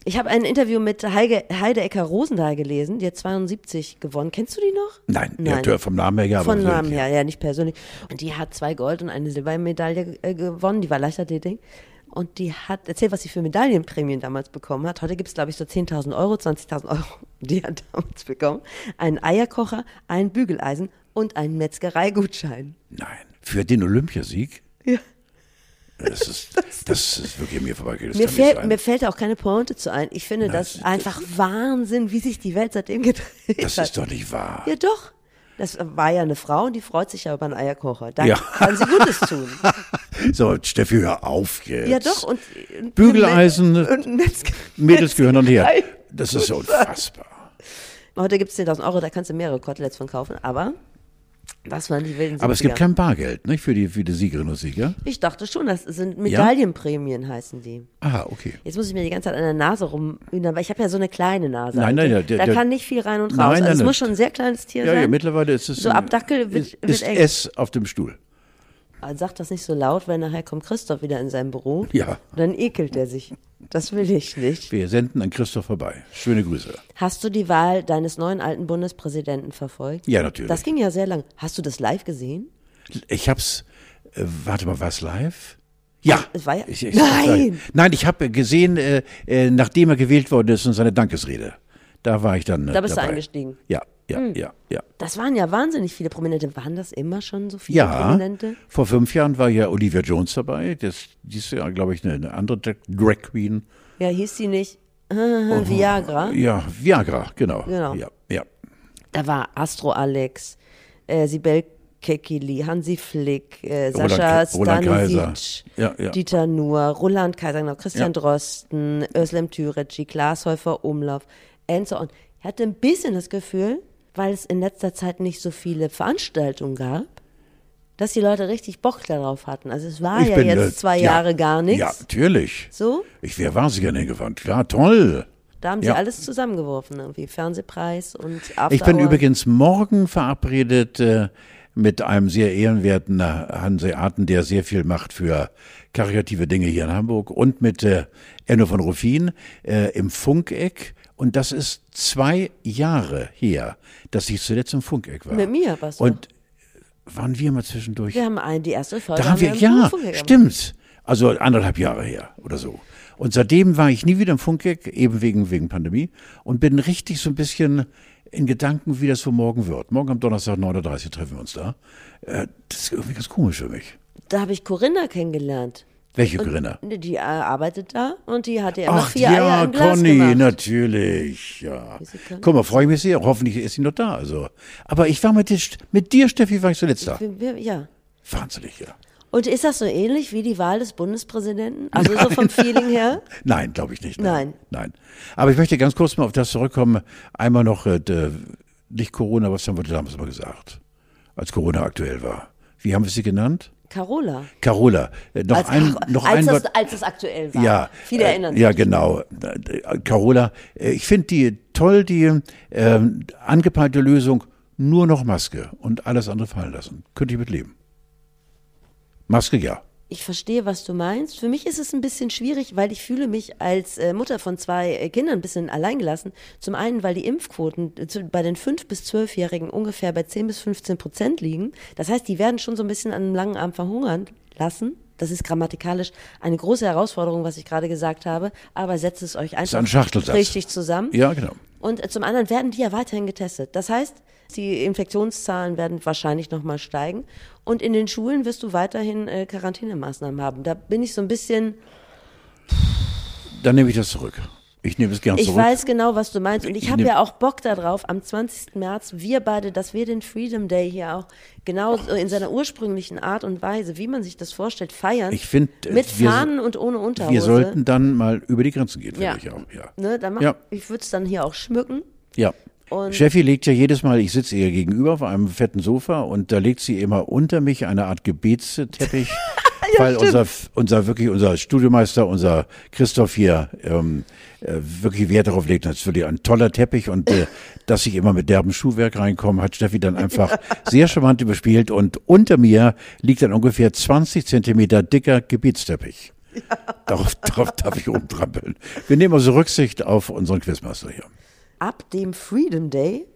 Ich habe ein Interview mit Heide, Heide Ecker-Rosendahl gelesen, die hat 72 gewonnen. Kennst du die noch? Nein, Nein. Ja, vom Namen her ja. wirklich. Namen her, ja, nicht persönlich. Und die hat zwei Gold- und eine Silbermedaille äh, gewonnen, die war Leichtathletik. Und die hat erzählt, was sie für Medaillenprämien damals bekommen hat. Heute gibt es, glaube ich, so 10.000 Euro, 20.000 Euro. Die hat damals bekommen. Einen Eierkocher, ein Bügeleisen und einen Metzgereigutschein. Nein, für den Olympiasieg? Ja. Das ist, das ist wirklich mir vorbeigegangen. Das Mir, sein. mir fällt auch keine Pointe zu ein. Ich finde das das- einfach Wahnsinn, wie sich die Welt seitdem gedreht Das hat. ist doch nicht wahr. Ja, doch. Das war ja eine Frau und die freut sich ja über einen Eierkocher. Da Ja. kann sie Gutes tun. So, Steffi, hör auf jetzt. Ja, doch. Und, und Bügeleisen, und Metzger- Mädels gehören dann her. Das ist so unfassbar. Heute gibt es 10.000 Euro, da kannst du mehrere Koteletts von kaufen. Aber das waren die wilden Aber es gibt 70er. kein Bargeld, nicht? Für die, für die Siegerinnen und Sieger. Ich dachte schon, das sind Medaillenprämien, heißen die. Ah, okay. Jetzt muss ich mir die ganze Zeit an der Nase rumhühnern, weil ich habe ja so eine kleine Nase. Nein, Also, nein, der- da der- kann nicht viel rein und raus. Nein, nein, also es nein. muss schon ein sehr kleines Tier Ja, sein. ja, mittlerweile ist es. So ab Dackel wird- ist, wird ist. S auf dem Stuhl. Also Sag das nicht so laut, weil nachher kommt Christoph wieder in sein Büro. Ja. Dann ekelt er sich. Das will ich nicht. Wir senden an Christoph vorbei. Schöne Grüße. Hast du die Wahl deines neuen alten Bundespräsidenten verfolgt? Ja, natürlich. Das ging ja sehr lang. Hast du das live gesehen? Ich hab's. Äh, warte mal, war es live? Ja. Es war ja- Ich, ich, Nein! Nein, ich habe gesehen, äh, äh, nachdem er gewählt worden ist und seine Dankesrede. Da war ich dann. Äh, Da bist du dabei. eingestiegen. Ja, ja, ja, ja. Das waren ja wahnsinnig viele Prominente. Waren das immer schon so viele Ja, Prominente? vor fünf Jahren war ja Olivia Jones dabei. Das, die ist ja, glaube ich, eine, eine andere Drag- Queen. Ja, hieß sie nicht äh, Viagra? Ja, Viagra, genau. Genau. Ja, ja. Da war Astro Alex, äh, Sibel Kekili, Hansi Flick, äh, Sascha. Stanisic, Ja, ja. Dieter Nuhr, Roland Kaiser, genau, Christian Ja. Drosten, Özlem Türeci, Klaas Häufer Umlauf, so on. Ich hatte ein bisschen das Gefühl, weil es in letzter Zeit nicht so viele Veranstaltungen gab, dass die Leute richtig Bock darauf hatten. Also es war Ich ja bin, jetzt äh, zwei ja, Jahre gar nichts. Ja, natürlich. So, Ich wäre wahnsinnig gerne hingefahren. Klar, toll. da haben sie Ja. alles zusammengeworfen, irgendwie Fernsehpreis und After Ich bin Hour. übrigens morgen verabredet äh, mit einem sehr ehrenwerten äh, Hanseaten, der sehr viel macht für karitative Dinge hier in Hamburg und mit äh, Enno von Ruffin äh, im Funkeck. Und das ist zwei Jahre her, dass ich zuletzt im Funkeck war. Mit mir warst du. Und waren wir mal zwischendurch? Wir haben ein, die erste Folge. Da haben wir, ja, stimmt. Also anderthalb Jahre her oder so. Und seitdem war ich nie wieder im Funkeck, eben wegen, wegen Pandemie, und bin richtig so ein bisschen in Gedanken, wie das so morgen wird. Morgen am Donnerstag 9.30 Uhr treffen wir uns da. Äh, Das ist irgendwie ganz komisch für mich. Da habe ich Corinna kennengelernt. Welche Corinna? Die äh, arbeitet da und die hatte ja immer Ach vier Eier ja, im Glas Conny, gemacht. natürlich. Ja. Guck mal, freue ich mich sehr. Hoffentlich ist sie noch da. Also. Aber ich war mit dir, mit dir, Steffi, war ich zuletzt da. Ja. Wahnsinnig, ja. Und ist das so ähnlich wie die Wahl des Bundespräsidenten? Also so vom Feeling her? Nein, glaube ich nicht. Nein. Nein. Aber ich möchte ganz kurz mal auf das zurückkommen. Einmal noch, äh, nicht Corona, was haben wir damals immer gesagt, als Corona aktuell war. Wie haben wir sie genannt? Carola. Carola. Äh, noch Als, ein, noch als, ein das, Wort. als es aktuell war. Ja, Viele äh, erinnern sich. Ja, genau. Äh, Carola, äh, ich finde die toll, die ähm, angepeilte Lösung, nur noch Maske und alles andere fallen lassen. Könnte ich mit leben. Maske, ja. Ich verstehe, was du meinst. Für mich ist es ein bisschen schwierig, weil ich fühle mich als äh, Mutter von zwei äh, Kindern ein bisschen alleingelassen. Zum einen, weil die Impfquoten äh, bei den 5- bis 12-Jährigen ungefähr bei 10 bis 15 Prozent liegen. Das heißt, die werden schon so ein bisschen an einem langen Arm verhungern lassen. Das ist grammatikalisch eine große Herausforderung, was ich gerade gesagt habe. Aber setzt es euch einfach richtig zusammen. Ja, genau. Und zum anderen werden die ja weiterhin getestet. Das heißt, die Infektionszahlen werden wahrscheinlich nochmal steigen. Und in den Schulen wirst du weiterhin äh, Quarantänemaßnahmen haben. Da bin ich so ein bisschen, Dann nehme ich das zurück. Ich nehme es gern Ich zurück. weiß genau, was du meinst. Und ich Ich habe ja auch Bock darauf, am 20. März, wir beide, dass wir den Freedom Day hier auch genau so in seiner ursprünglichen Art und Weise, wie man sich das vorstellt, feiern. Ich find, äh, Mit Fahnen und ohne Unterhose. Wir sollten dann mal über die Grenzen gehen, finde ja. ich auch. Ja. Ne, dann mach, Ja. Ich würde es dann hier auch schmücken. ja. Und- Steffi legt ja jedes Mal, ich sitze ihr gegenüber auf einem fetten Sofa und da legt sie immer unter mich eine Art Gebetsteppich, weil unser, unser wirklich unser Studiomeister, unser Christoph hier ähm, äh, wirklich Wert darauf legt. Das ist wirklich ein toller Teppich und äh, dass ich immer mit derbem Schuhwerk reinkomme, hat Steffi dann einfach sehr charmant überspielt und unter mir liegt ein ungefähr 20 Zentimeter dicker Gebetsteppich. Darauf, darauf darf ich umtrampeln. Wir nehmen also Rücksicht auf unseren Quizmaster hier. Ab dem Freedom Day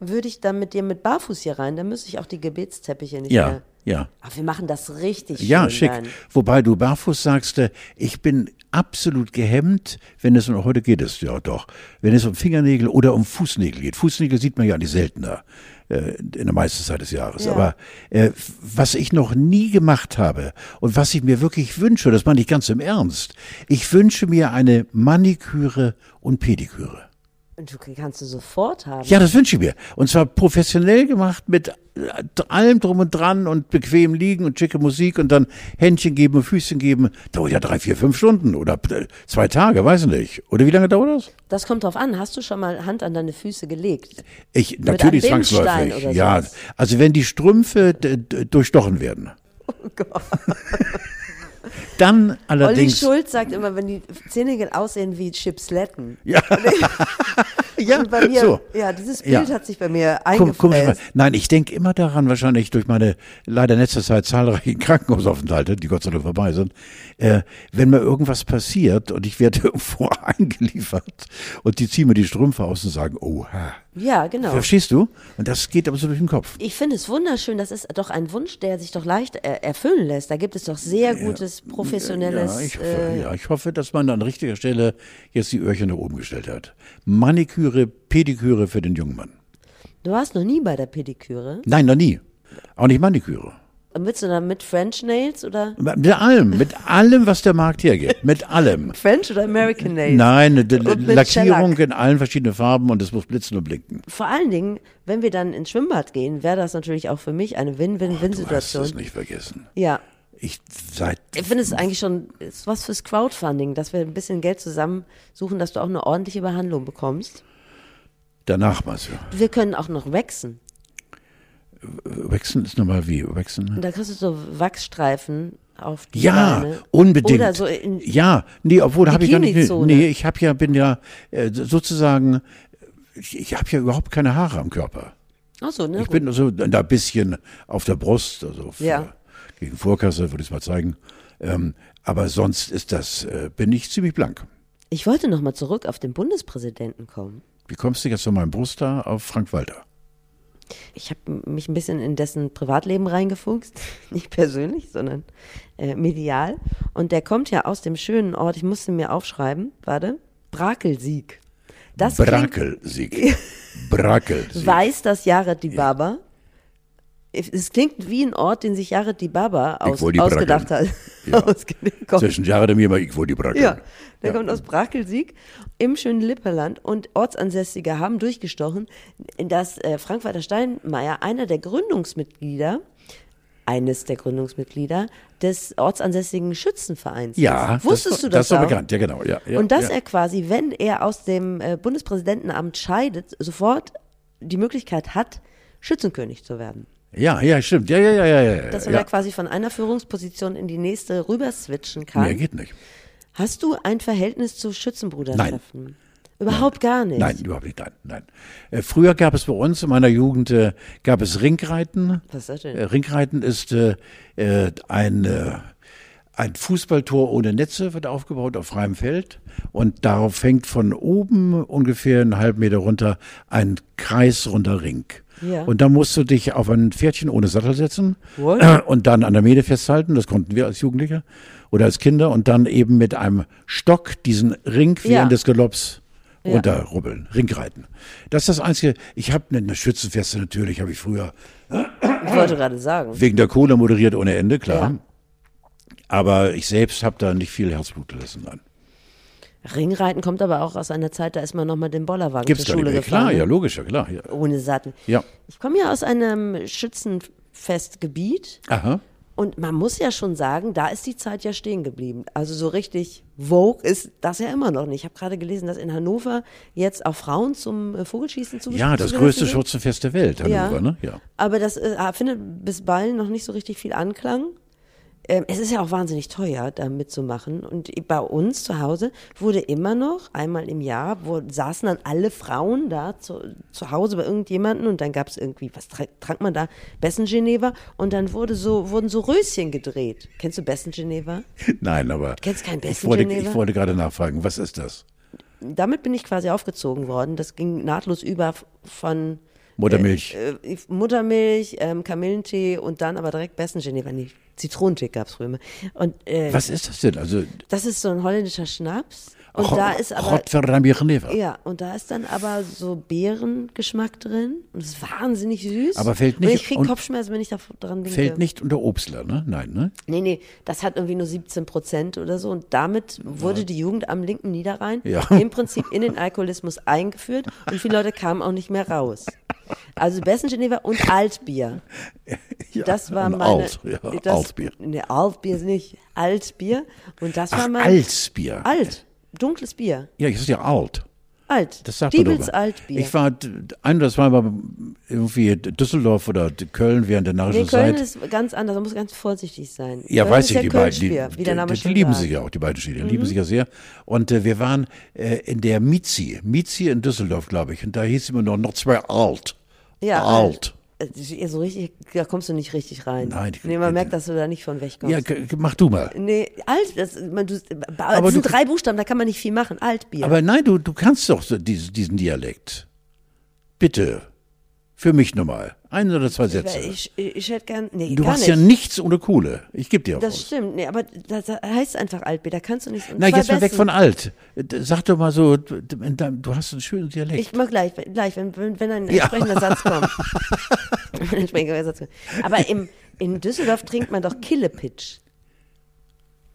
würde ich dann mit dir mit Barfuß hier rein. Dann müsste ich auch die Gebetsteppiche nicht Ja, mehr. ja. Aber wir machen das richtig Ja, schön schick. dann. Wobei du barfuß sagst, äh, ich bin absolut gehemmt, wenn es, und heute geht es ja doch, wenn es um Fingernägel oder um Fußnägel geht. Fußnägel sieht man ja nicht seltener äh, in der meisten Zeit des Jahres. Ja. Aber äh, was ich noch nie gemacht habe und was ich mir wirklich wünsche, das meine ich ganz im Ernst, ich wünsche mir eine Maniküre und Pediküre. Und du kannst du sofort haben. Ja, das wünsche ich mir. Und zwar professionell gemacht mit allem drum und dran und bequem liegen und schicke Musik und dann Händchen geben und Füßchen geben. Dauert ja drei, vier, fünf Stunden oder äh, zwei Tage, weiß ich nicht. Oder wie lange dauert das? Das kommt drauf an. Hast du schon mal Hand an deine Füße gelegt? Ich, natürlich zwangsläufig. Ja, sowas. also wenn die Strümpfe durchstochen werden. Oh Gott. Dann Olli allerdings. Schulz sagt immer, wenn die Zähne aussehen wie Chipsletten. Ja, ja Und bei mir, so. ja, dieses Ja. Bild hat sich bei mir eingefräst. Nein, ich denke immer daran, wahrscheinlich durch meine leider in letzter Zeit zahlreichen Krankenhausaufenthalte, die Gott sei Dank vorbei sind, äh, wenn mir irgendwas passiert und ich werde irgendwo eingeliefert und die ziehen mir die Strümpfe aus und sagen, oha. Ja, genau. Verstehst du? Und das geht aber so durch den Kopf. Ich finde es wunderschön. Das ist doch ein Wunsch, der sich doch leicht äh, erfüllen lässt. Da gibt es doch sehr gutes, professionelles. Ja ich, hoffe, äh, ja, ich hoffe, dass man an richtiger Stelle jetzt die Öhrchen nach oben gestellt hat. Maniküre, Pediküre für den jungen Mann. Du warst noch nie bei der Pediküre. Nein, noch nie. Auch nicht Maniküre. Willst du dann mit French Nails oder Mit allem, mit allem, was der Markt hergibt. Mit allem. French oder American Nails? Nein, Lackierung Shellac. in allen verschiedenen Farben und es muss blitzen und blinken. Vor allen Dingen, wenn wir dann ins Schwimmbad gehen, wäre das natürlich auch für mich eine Du hast Win-Win-Win-Situation. es nicht vergessen. Ja, Ich ich finde es eigentlich schon ist was fürs Crowdfunding, dass wir ein bisschen Geld zusammensuchen, dass du auch eine ordentliche Behandlung bekommst. Danach du. Wir können auch noch wachsen. Wechseln ist nochmal wie? Wechseln? Und da kriegst du so Wachsstreifen auf die Ja, Beine. unbedingt. Oder so in, ja, nee, obwohl habe ich gar nicht. Nee, ich habe ja bin ja äh, sozusagen ich, ich habe ja überhaupt keine Haare am Körper. Ach so, ne? Ich bin so da ein bisschen auf der Brust, also für, Ja. gegen Vorkasse würde ich es mal zeigen. Ähm, aber sonst ist das äh, bin ich ziemlich blank. Ich wollte noch mal zurück auf den Bundespräsidenten kommen. Wie kommst du jetzt von meinem Brust da auf Frank Walter? Ich habe mich ein bisschen in dessen Privatleben reingefuchst. Nicht persönlich, sondern äh, medial. Und der kommt ja aus dem schönen Ort, ich musste mir aufschreiben, warte, Brakelsieg. Das Brakelsieg. Brakelsieg. weiß das Jared die Baba. Es klingt wie ein Ort, den sich Jared die Baba aus, wollte ausgedacht hat. Ja. Zwischen Jared und mir mal ich wohl die Brakel. Ja, der kommt aus Brakelsieg im schönen Lipperland und Ortsansässige haben durchgestochen, dass äh, Frank-Walter Steinmeier einer der Gründungsmitglieder, eines der Gründungsmitglieder des ortsansässigen Schützenvereins Ja, ist. Wusstest das, du das das, ist doch bekannt, ja genau. Ja, ja, und dass ja. er quasi, wenn er aus dem äh, Bundespräsidentenamt scheidet, sofort die Möglichkeit hat, Schützenkönig zu werden. Ja, ja, stimmt. Ja, ja, ja, ja, ja. Dass er ja. da quasi von einer Führungsposition in die nächste rüber switchen kann. Mehr geht nicht. Hast du ein Verhältnis zu Schützenbruderschaften? Überhaupt gar nicht. Nein, überhaupt nicht. Nein, nein. Äh, früher gab es bei uns in meiner Jugend äh, gab es Ringreiten. Was ist das denn? Äh, Ringreiten ist äh, äh, ein äh, ein Fußballtor ohne Netze wird aufgebaut auf freiem Feld und darauf hängt von oben ungefähr einen halben Meter runter ein kreisrunder Ring. Ja. Und da musst du dich auf ein Pferdchen ohne Sattel setzen What? und dann an der Mähne festhalten. Das konnten wir als Jugendliche oder als Kinder und dann eben mit einem Stock diesen Ring Ja. während des Galopps Ja. runterrubbeln, Ringreiten. Das ist das Einzige. Ich habe eine, Schützenfeste natürlich, habe ich früher Ich wollte gerade sagen. wegen der Kohle moderiert ohne Ende, klar. Ja. Aber ich selbst habe da nicht viel Herzblut gelassen. Nein. Ringreiten kommt aber auch aus einer Zeit, da ist man noch mal den Bollerwagen Gibt's zur Schule gefahren. Klar, ne? ja, logisch, ja, klar. Ja. Ohne Sattel. ja. Ich komme ja aus einem Schützenfestgebiet Aha. und man muss ja schon sagen, da ist die Zeit ja stehen geblieben. Also so richtig Vogue ist das ja immer noch nicht. Ich habe gerade gelesen, dass in Hannover jetzt auch Frauen zum äh, Vogelschießen zugeschickt Ja, das größte. Schützenfest der Welt, Hannover, ne? Ja. Aber das äh, findet bisweilen noch nicht so richtig viel Anklang. Ähm, es ist ja auch wahnsinnig teuer, da mitzumachen. Und bei uns zu Hause wurde immer noch einmal im Jahr, wo saßen dann alle Frauen da zu, zu Hause bei irgendjemanden und dann gab es irgendwie, was tra trank man da? Bessen Geneva und dann wurde so, wurden so Röschen gedreht. Kennst du Bessen Geneva? Nein, aber kennst kein ich Besten wollte, Geneva? ich wollte gerade nachfragen, was ist das? Damit bin ich quasi aufgezogen worden. Das ging nahtlos über von Muttermilch. äh, Muttermilch, ähm, Kamillentee und dann aber direkt Bessen Geneva. Nee, Zitronentee gab's früher immer. Und äh, was ist das denn? Also, das ist so ein holländischer Schnaps. Und Ro- da ist aber ja, und da ist dann aber so Beerengeschmack drin und es ist wahnsinnig süß. Aber fällt Und nicht- ich krieg und- Kopfschmerzen, wenn ich da dran denke. Fällt nicht unter Obstler, ne? Nein, ne? Nee, nee, das hat irgendwie nur 17 Prozent oder so. Und damit wurde die Jugend am linken Niederrhein Ja. im Prinzip in den Alkoholismus eingeführt und viele Leute kamen auch nicht mehr raus. Also Bessen Geneva und Altbier. Ja, Das war und meine. Alt, ja, das, Altbier. Nee, Altbier ist nicht. Altbier. Und das war Ach, mein. Altsbier. Alt. Dunkles Bier. Ja, das ist ja alt. Alt. Das sagt man Diebels. Altbier. Ich war ein oder zweimal irgendwie Düsseldorf oder Köln während der nee, narischen Köln ist ganz anders, man muss ganz vorsichtig sein. Ja, Köln weiß ich, ja die beiden, die, die, die lieben sagt. sich ja auch, die beiden Städte, Mhm. lieben sich ja sehr. Und äh, wir waren äh, in der Mizi, Mizi in Düsseldorf, glaube ich, und da hieß immer noch, noch zwei alt. Ja, alt. Äh, So richtig, da kommst du nicht richtig rein. Nein, die- nee, man merkt, dass du da nicht von wegkommst. Ja, k- k- mach du mal. Nee, alt, das, man, du, das Aber sind du- drei Buchstaben, da kann man nicht viel machen. Altbier. Aber nein, du, du kannst doch so diesen, diesen Dialekt. Bitte. Für mich nochmal. Ein oder zwei Sätze. ich, ich, ich hätte gern, nee, Du hast nicht. ja nichts ohne Kohle. Ich gebe dir auch das was. stimmt, nee, aber das heißt einfach Altbier, da kannst du nicht. Na, jetzt mal weg von alt. Sag doch mal so, du hast einen schönen Dialekt. Ich mach gleich, gleich, wenn, wenn, ein Ja. entsprechender Satz kommt. Wenn ein entsprechender Satz kommt. Aber im, in Düsseldorf trinkt man doch Killepitch.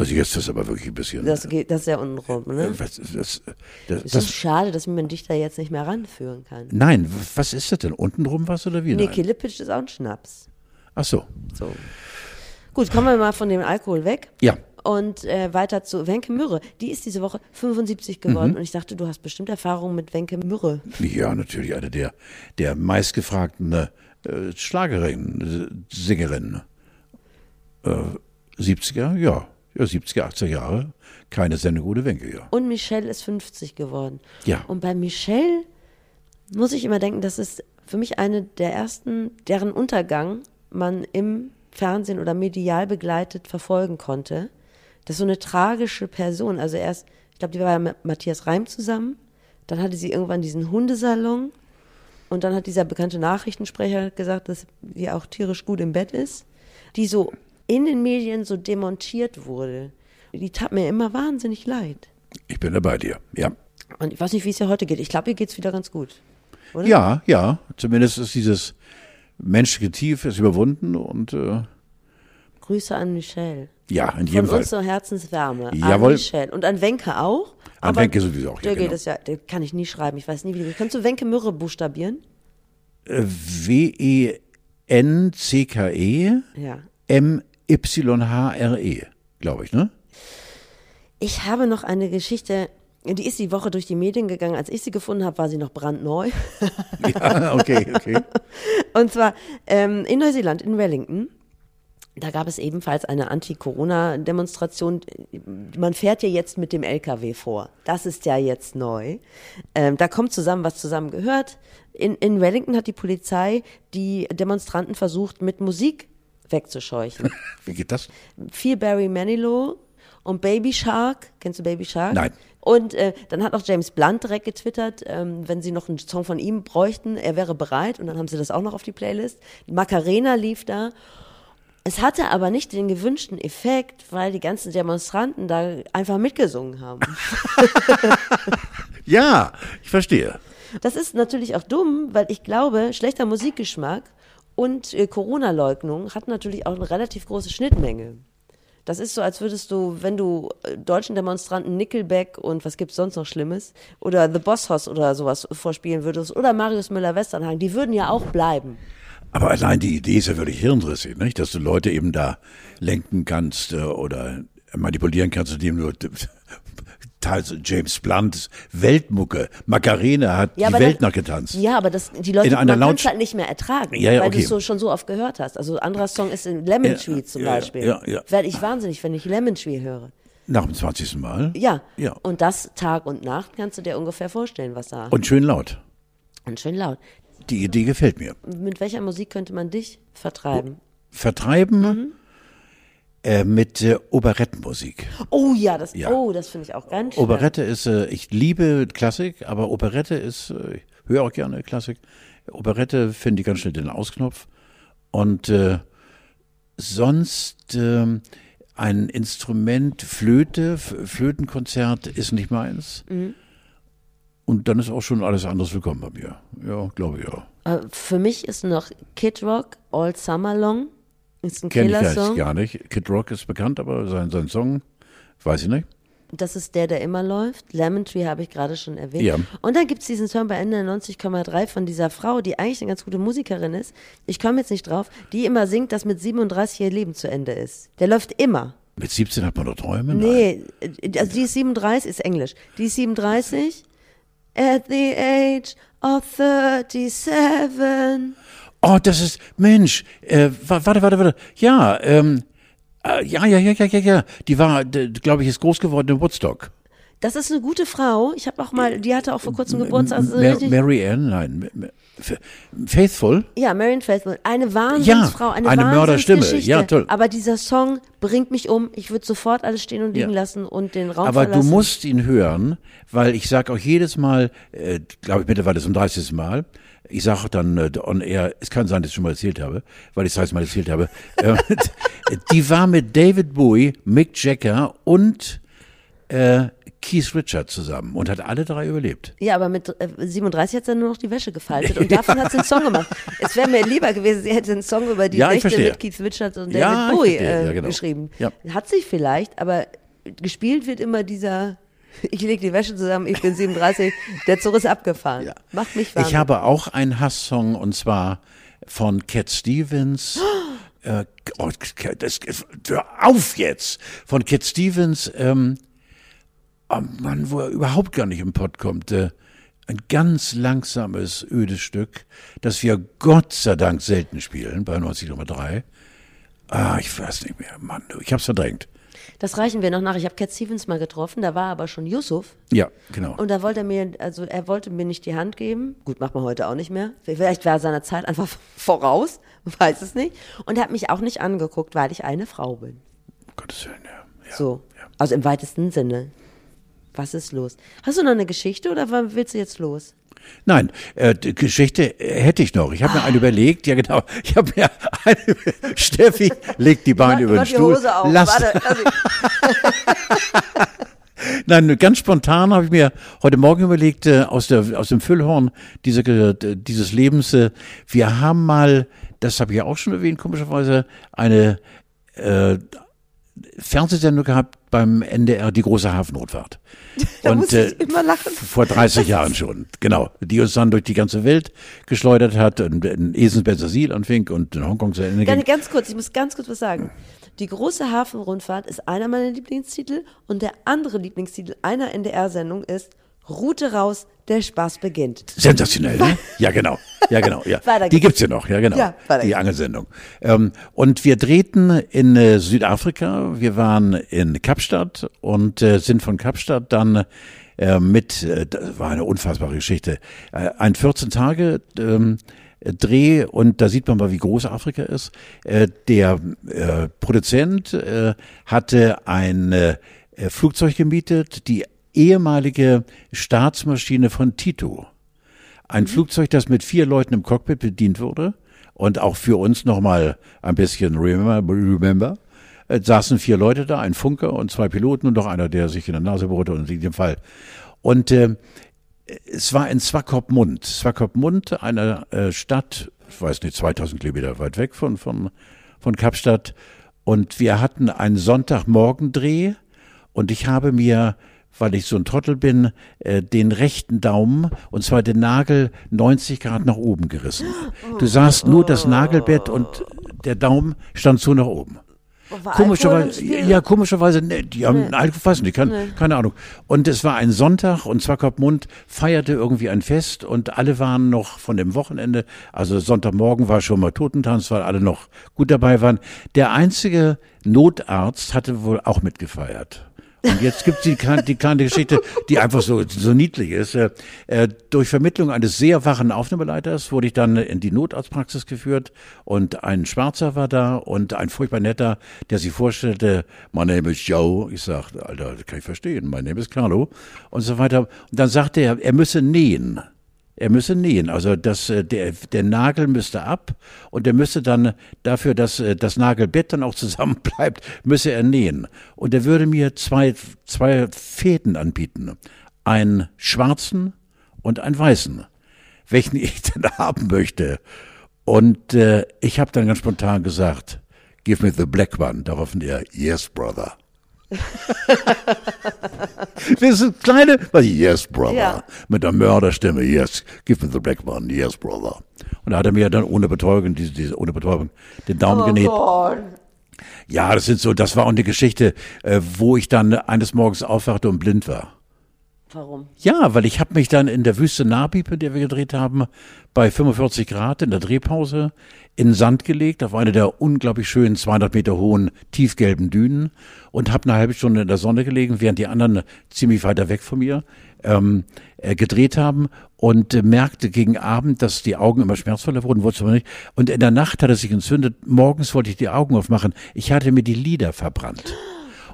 Also jetzt ist das aber wirklich ein bisschen. Das, geht, das ist ja unten rum, ne? äh, was, das, das, das, Ist das schade, dass man dich da jetzt nicht mehr ranführen kann. nein, was ist das denn? Untenrum was oder wie? Nee, Nein. Killepitch ist auch ein Schnaps. Ach so. So. Gut, kommen wir mal von dem Alkohol weg. Ja. Und äh, weiter zu Wenke Mürre. Die ist diese Woche 75 Mhm. geworden und ich dachte, du hast bestimmt Erfahrung mit Wenke Mürre. Ja, natürlich eine der, der meistgefragten äh, Schlagerinnen, äh, Sängerinnen. Äh, 70er, ja. Ja, 70er, 80er Jahre. Keine Sendung ohne Wenke, ja. Und Michelle ist 50 geworden. Ja. Und bei Michelle muss ich immer denken, das ist für mich eine der ersten, deren Untergang man im Fernsehen oder medial begleitet verfolgen konnte. Das ist so eine tragische Person. Also erst, ich glaube, die war ja mit Matthias Reim zusammen. Dann hatte sie irgendwann diesen Hundesalon. Und dann hat dieser bekannte Nachrichtensprecher gesagt, dass sie auch tierisch gut im Bett ist. Die so in den Medien so demontiert wurde. Die tat mir immer wahnsinnig leid. Ich bin da bei dir, ja. Und ich weiß nicht, wie es ihr heute geht. Ich glaube, ihr geht's wieder ganz gut. Oder? Ja, ja. Zumindest ist dieses menschliche Tief ist überwunden und äh, Grüße an Michelle. ja, in Von jedem Fall. uns so Herzenswärme. Jawohl. An Michelle. Und an Wenke auch. An Wenke sowieso auch, ja, Der geht genau. es ja, der kann ich nie schreiben. Ich weiß nie, wie. Kannst du Wenke Mürre buchstabieren? Äh, W-E-N-C-K-E Ja. M-Y-H-R-E, glaube ich, ne? Ich habe noch eine Geschichte, die ist die Woche durch die Medien gegangen. Als ich sie gefunden habe, war sie noch brandneu. Ja, okay, okay. Und zwar ähm, in Neuseeland, in Wellington. Da gab es ebenfalls eine Anti-Corona-Demonstration. Man fährt ja jetzt mit dem LKW vor. Das ist ja jetzt neu. Ähm, da kommt zusammen, was zusammen gehört. In, in Wellington hat die Polizei die Demonstranten versucht, mit Musik wegzuscheuchen. Wie geht das? Viel Barry Manilow und Baby Shark. Kennst du Baby Shark? Nein. Und äh, dann hat auch James Blunt direkt getwittert, ähm, wenn sie noch einen Song von ihm bräuchten, er wäre bereit. Und dann haben sie das auch noch auf die Playlist. Macarena lief da. Es hatte aber nicht den gewünschten Effekt, weil die ganzen Demonstranten da einfach mitgesungen haben. Ja, ich verstehe. Das ist natürlich auch dumm, weil ich glaube, schlechter Musikgeschmack und äh, Corona-Leugnung hat natürlich auch eine relativ große Schnittmenge. Das ist so, als würdest du, wenn du äh, deutschen Demonstranten Nickelback und was gibt's sonst noch Schlimmes oder The Boss Hoss oder sowas vorspielen würdest oder Marius Müller-Westernhagen, die würden ja auch bleiben. Aber allein die Idee ist ja wirklich hirnrissig, nicht? dass du Leute eben da lenken kannst äh, oder manipulieren kannst, indem du James Blunt, Weltmucke, Macarena hat Ja, die Welt das- nachgetanzt. Ja, aber das, die Leute, kann es halt nicht mehr ertragen, Ja, ja, weil okay. du es so, schon so oft gehört hast. Also ein anderer Song ist in Lemon Tree zum Beispiel. ja, ja. Werde ich wahnsinnig, wenn ich Lemon Tree höre. Nach dem 20. Mal. Ja. Ja. Und das Tag und Nacht kannst du dir ungefähr vorstellen, was da. Und schön laut. Und schön laut. Die Idee gefällt mir. Mit welcher Musik könnte man dich vertreiben? Vertreiben Mhm. Äh, mit äh, Operettenmusik. Oh ja, das, Ja. oh, das finde ich auch ganz schön. Operette ist, äh, ich liebe Klassik, aber Operette ist, äh, ich höre auch gerne Klassik. Operette finde ich ganz schnell den Ausknopf. Und äh, sonst ähm, ein Instrument, Flöte, Flötenkonzert ist nicht meins. Und dann ist auch schon alles anderes willkommen bei mir. Ja, glaube ich ja. Äh, Für mich ist noch Kid Rock All Summer Long. Ist ein Killer-Song. gar nicht. Kid Rock ist bekannt, aber sein, sein Song, weiß ich nicht. Das ist der, der immer läuft. Lemon Tree habe ich gerade schon erwähnt. Ja. Und dann gibt es diesen Song bei Ende 90,3 von dieser Frau, die eigentlich eine ganz gute Musikerin ist. Ich komme jetzt nicht drauf, die immer singt, dass mit 37 ihr Leben zu Ende ist. Der läuft immer. Mit 17 hat man doch Träume? Nein. Nee, äh, also die ist 37, ist Englisch. Die ist 37. At the age of 37. Oh, das ist, Mensch, äh, wa- warte, warte, warte. Ja, ähm, äh, ja, ja, ja, ja, ja, ja. Die war, glaube ich, ist groß geworden in Woodstock. Das ist eine gute Frau. Ich habe auch mal, die hatte auch vor kurzem Geburtstag. Also Mar Mary Ann, nein, Faithful. ja, Marion Faithfull. Eine Wahnsinnsfrau, eine, eine Mörderstimme. Ja, toll. Aber dieser Song bringt mich um. Ich würde sofort alles stehen und liegen Ja. lassen und den Raum Aber verlassen. du musst ihn hören, weil ich sage auch jedes Mal, äh, glaube ich mittlerweile zum 30. Mal, ich sage dann äh, on air, es kann sein, dass ich schon mal erzählt habe, weil ich es 30 Mal erzählt habe, äh, die war mit David Bowie, Mick Jagger und äh, Keith Richards zusammen und hat alle drei überlebt. Ja, aber mit äh, 37 hat sie nur noch die Wäsche gefaltet und davon hat sie einen Song gemacht. Es wäre mir lieber gewesen, sie hätte einen Song über die Ja, Nächte mit Keith Richards und David Ja, Bowie äh, Ja, genau. geschrieben. Hat sich vielleicht, aber gespielt wird immer dieser ich lege die Wäsche zusammen, ich bin 37, der Zug ist abgefahren. Ja. Macht mich wahnsinnig. Ich habe auch einen Hasssong und zwar von Cat Stevens. Äh, oh, das, hör auf jetzt! Von Cat Stevens, ähm, oh Mann, wo er überhaupt gar nicht im Pott kommt. Äh, ein ganz langsames, ödes Stück, das wir Gott sei Dank selten spielen bei 90,3. Ah, ich weiß nicht mehr, Mann, ich hab's verdrängt. Das reichen wir noch nach. Ich habe Cat Stevens mal getroffen, da war aber schon Yusuf. Ja, genau. Und da wollte er mir, also er wollte mir nicht die Hand geben. Gut, macht man heute auch nicht mehr. Vielleicht war seiner Zeit einfach voraus, weiß es nicht. Und er hat mich auch nicht angeguckt, weil ich eine Frau bin. Um Gottes Willen, ja. ja. So. Ja. Also im weitesten Sinne. Was ist los? Hast du noch eine Geschichte oder willst du jetzt los? Nein, äh, die Geschichte äh, hätte ich noch. Ich habe mir eine überlegt. Ja, genau. Ich habe mir eine. Steffi legt die Beine über den Mach die Stuhl. Hose auf. Lass, Warte, lass Nein, ganz spontan habe ich mir heute Morgen überlegt, äh, aus, der, aus dem Füllhorn diese, äh, dieses Lebens, äh, wir haben mal, das habe ich ja auch schon erwähnt, komischerweise, eine äh, Fernsehsendung gehabt beim NDR, die große Hafenrotfahrt. Da muss ich immer lachen. Vor 30 Jahren schon, genau. Die uns dann durch die ganze Welt geschleudert hat, in, in Esens-Bensersiel anfing und in Hongkong zu Ende ging. ganz kurz, ich muss ganz kurz was sagen. Die große Hafenrundfahrt ist einer meiner Lieblingstitel und der andere Lieblingstitel einer NDR-Sendung ist Route raus, der Spaß beginnt. Sensationell, ne? Ja, genau. Ja, genau. Ja. Die gibt's ja noch, ja, genau. Ja, die. Angelsendung. Ähm, und wir drehten in äh, Südafrika. Wir waren in Kapstadt und äh, sind von Kapstadt dann äh, mit, äh, das war eine unfassbare Geschichte, äh, ein 14 Tage ähm, Dreh und da sieht man mal, wie groß Afrika ist. Äh, der Produzent hatte ein Flugzeug gemietet, die ehemalige Staatsmaschine von Tito. Ein Flugzeug, das mit vier Leuten im Cockpit bedient wurde und auch für uns nochmal ein bisschen remember, remember äh, saßen vier Leute da, ein Funker und zwei Piloten und noch einer, der sich in der Nase bohrte und in dem Fall. Und äh, es war in Swakopmund. Swakopmund, eine äh, Stadt, ich weiß nicht, 2000 Kilometer weit weg von, von, von Kapstadt. Und wir hatten einen Sonntagmorgendreh und ich habe mir, weil ich so ein Trottel bin, äh, den rechten Daumen und zwar den Nagel 90 Grad nach oben gerissen. Du sahst nur das Nagelbett und der Daumen stand so nach oben. War Komischerweise, ja, komischerweise, ne, die haben nee. Alkohol, weiß nicht, kann, keine Ahnung. Und es war ein Sonntag und Zwackermund feierte irgendwie ein Fest und alle waren noch von dem Wochenende, also Sonntagmorgen war schon mal Totentanz, weil alle noch gut dabei waren. Der einzige Notarzt hatte wohl auch mitgefeiert. Und jetzt gibt's die, kleine- die kleine Geschichte, die einfach so, so niedlich ist. Äh, äh, durch Vermittlung eines sehr wachen Aufnahmeleiters wurde ich dann in die Notarztpraxis geführt und ein Schwarzer war da und ein furchtbar netter, der sich vorstellte, my name is Joe. Ich sagte, Alter, das kann ich verstehen, my name is Carlo und so weiter. Und dann sagte er, er müsse nähen. Er müsse nähen, also das, äh, der, der Nagel müsste ab und er müsste dann dafür, dass äh, das Nagelbett dann auch zusammen bleibt, müsse er nähen. Und er würde mir zwei, zwei Fäden anbieten. Einen schwarzen und einen weißen, welchen ich denn haben möchte. Und äh, ich habe dann ganz spontan gesagt, give me the black one. Daraufhin er, yes, brother. Das ist kleine, was yes, brother. Ja. Mit einer Mörderstimme, yes, give me the black one, yes, brother. Und da hat er mir dann ohne Betäubung, diese, diese, ohne Betäubung, den Daumen genäht. Gott. Ja, das sind so, das war auch eine Geschichte, äh, wo ich dann eines Morgens aufwachte und blind war. Warum? Ja, weil ich habe mich dann in der Wüste Nabib, in der wir gedreht haben, bei 45 Grad in der Drehpause in Sand gelegt, auf eine der unglaublich schönen 200 Meter hohen tiefgelben Dünen und habe eine halbe Stunde in der Sonne gelegen, während die anderen ziemlich weiter weg von mir ähm, äh, gedreht haben und äh, merkte gegen Abend, dass die Augen immer schmerzvoller wurden, wollte es aber nicht. Und in der Nacht hat es sich entzündet. Morgens wollte ich die Augen aufmachen. Ich hatte mir die Lider verbrannt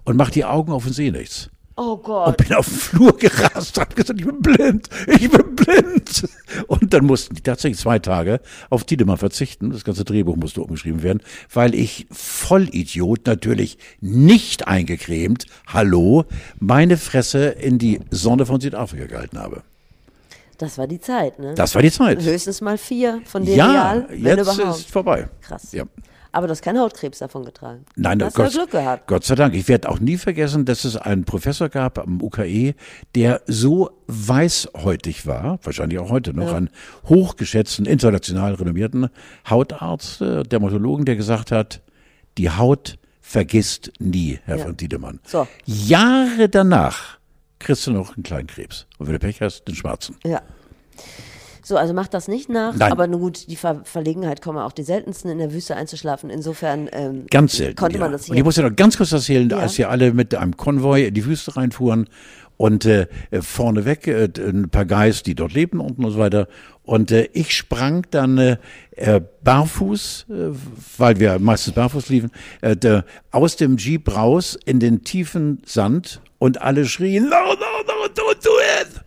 und mach die Augen auf und sehe nichts Oh und Gott. bin auf den Flur gerast, hab gesagt, ich bin blind, ich bin blind. Und dann mussten die tatsächlich zwei Tage auf Tiedemann verzichten. Das ganze Drehbuch musste umgeschrieben werden, weil ich Vollidiot natürlich nicht eingecremt, hallo, meine Fresse in die Sonne von Südafrika gehalten habe. Das war die Zeit, ne? Das war die Zeit. Höchstens mal vier von dem Ja, Real, wenn jetzt überhaupt. ist vorbei. Krass. Ja. Aber du hast keinen Hautkrebs davon getragen. Nein, hast Gott, ja Glück gehabt. Gott sei Dank. Ich werde auch nie vergessen, dass es einen Professor gab am UKE, der so weißhäutig war, wahrscheinlich auch heute noch, einen hochgeschätzten, international renommierten Hautarzt, äh, Dermatologen, der gesagt hat, die Haut vergisst nie, Herr Ja. von Tiedemann. So. Jahre danach kriegst du noch einen kleinen Krebs. Und wenn du Pech hast, den schwarzen. Ja. So, also mach das nicht nach. Nein. Aber nun gut, die Ver Verlegenheit kommen auch die seltensten in der Wüste einzuschlafen. Insofern ähm, Ganz selten. konnte ja. man das Und hier. ich muss ja noch ganz kurz erzählen, Ja. als wir alle mit einem Konvoi in die Wüste reinfuhren und äh, vorneweg äh, ein paar Guys, die dort lebten unten und so weiter. Und äh, ich sprang dann äh, äh, barfuß, äh, weil wir meistens barfuß liefen, äh, aus dem Jeep raus in den tiefen Sand und alle schrien, no, no, no, don't do it!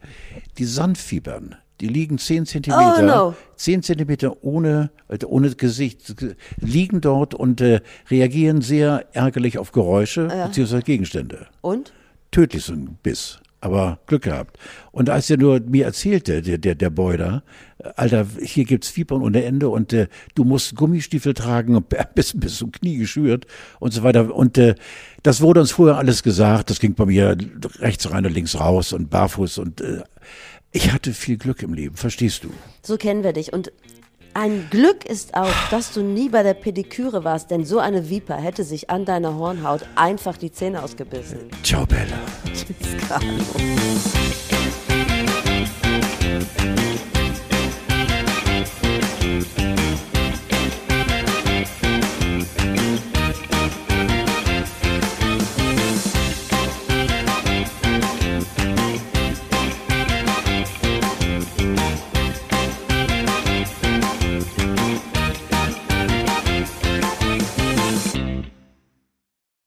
Die Sandfibern, die liegen zehn Zentimeter, Oh, no. zehn Zentimeter ohne, äh, ohne Gesicht, ge- liegen dort und äh, reagieren sehr ärgerlich auf Geräusche beziehungsweise Gegenstände. Und? Tödlich so ein Biss, aber Glück gehabt. Und als er nur mir erzählte, der, der, der da, äh, Alter, hier gibt's Fieber ohne Ende und äh, du musst Gummistiefel tragen und bis, bis zum Knie geschürt und so weiter. Und äh, das wurde uns vorher alles gesagt. Das ging bei mir rechts rein und links raus und barfuß und äh, ich hatte viel Glück im Leben, verstehst du? So kennen wir dich. Und ein Glück ist auch, dass du nie bei der Pediküre warst, denn so eine Viper hätte sich an deiner Hornhaut einfach die Zähne ausgebissen. Ciao, Bella. Tschüss, Carlo.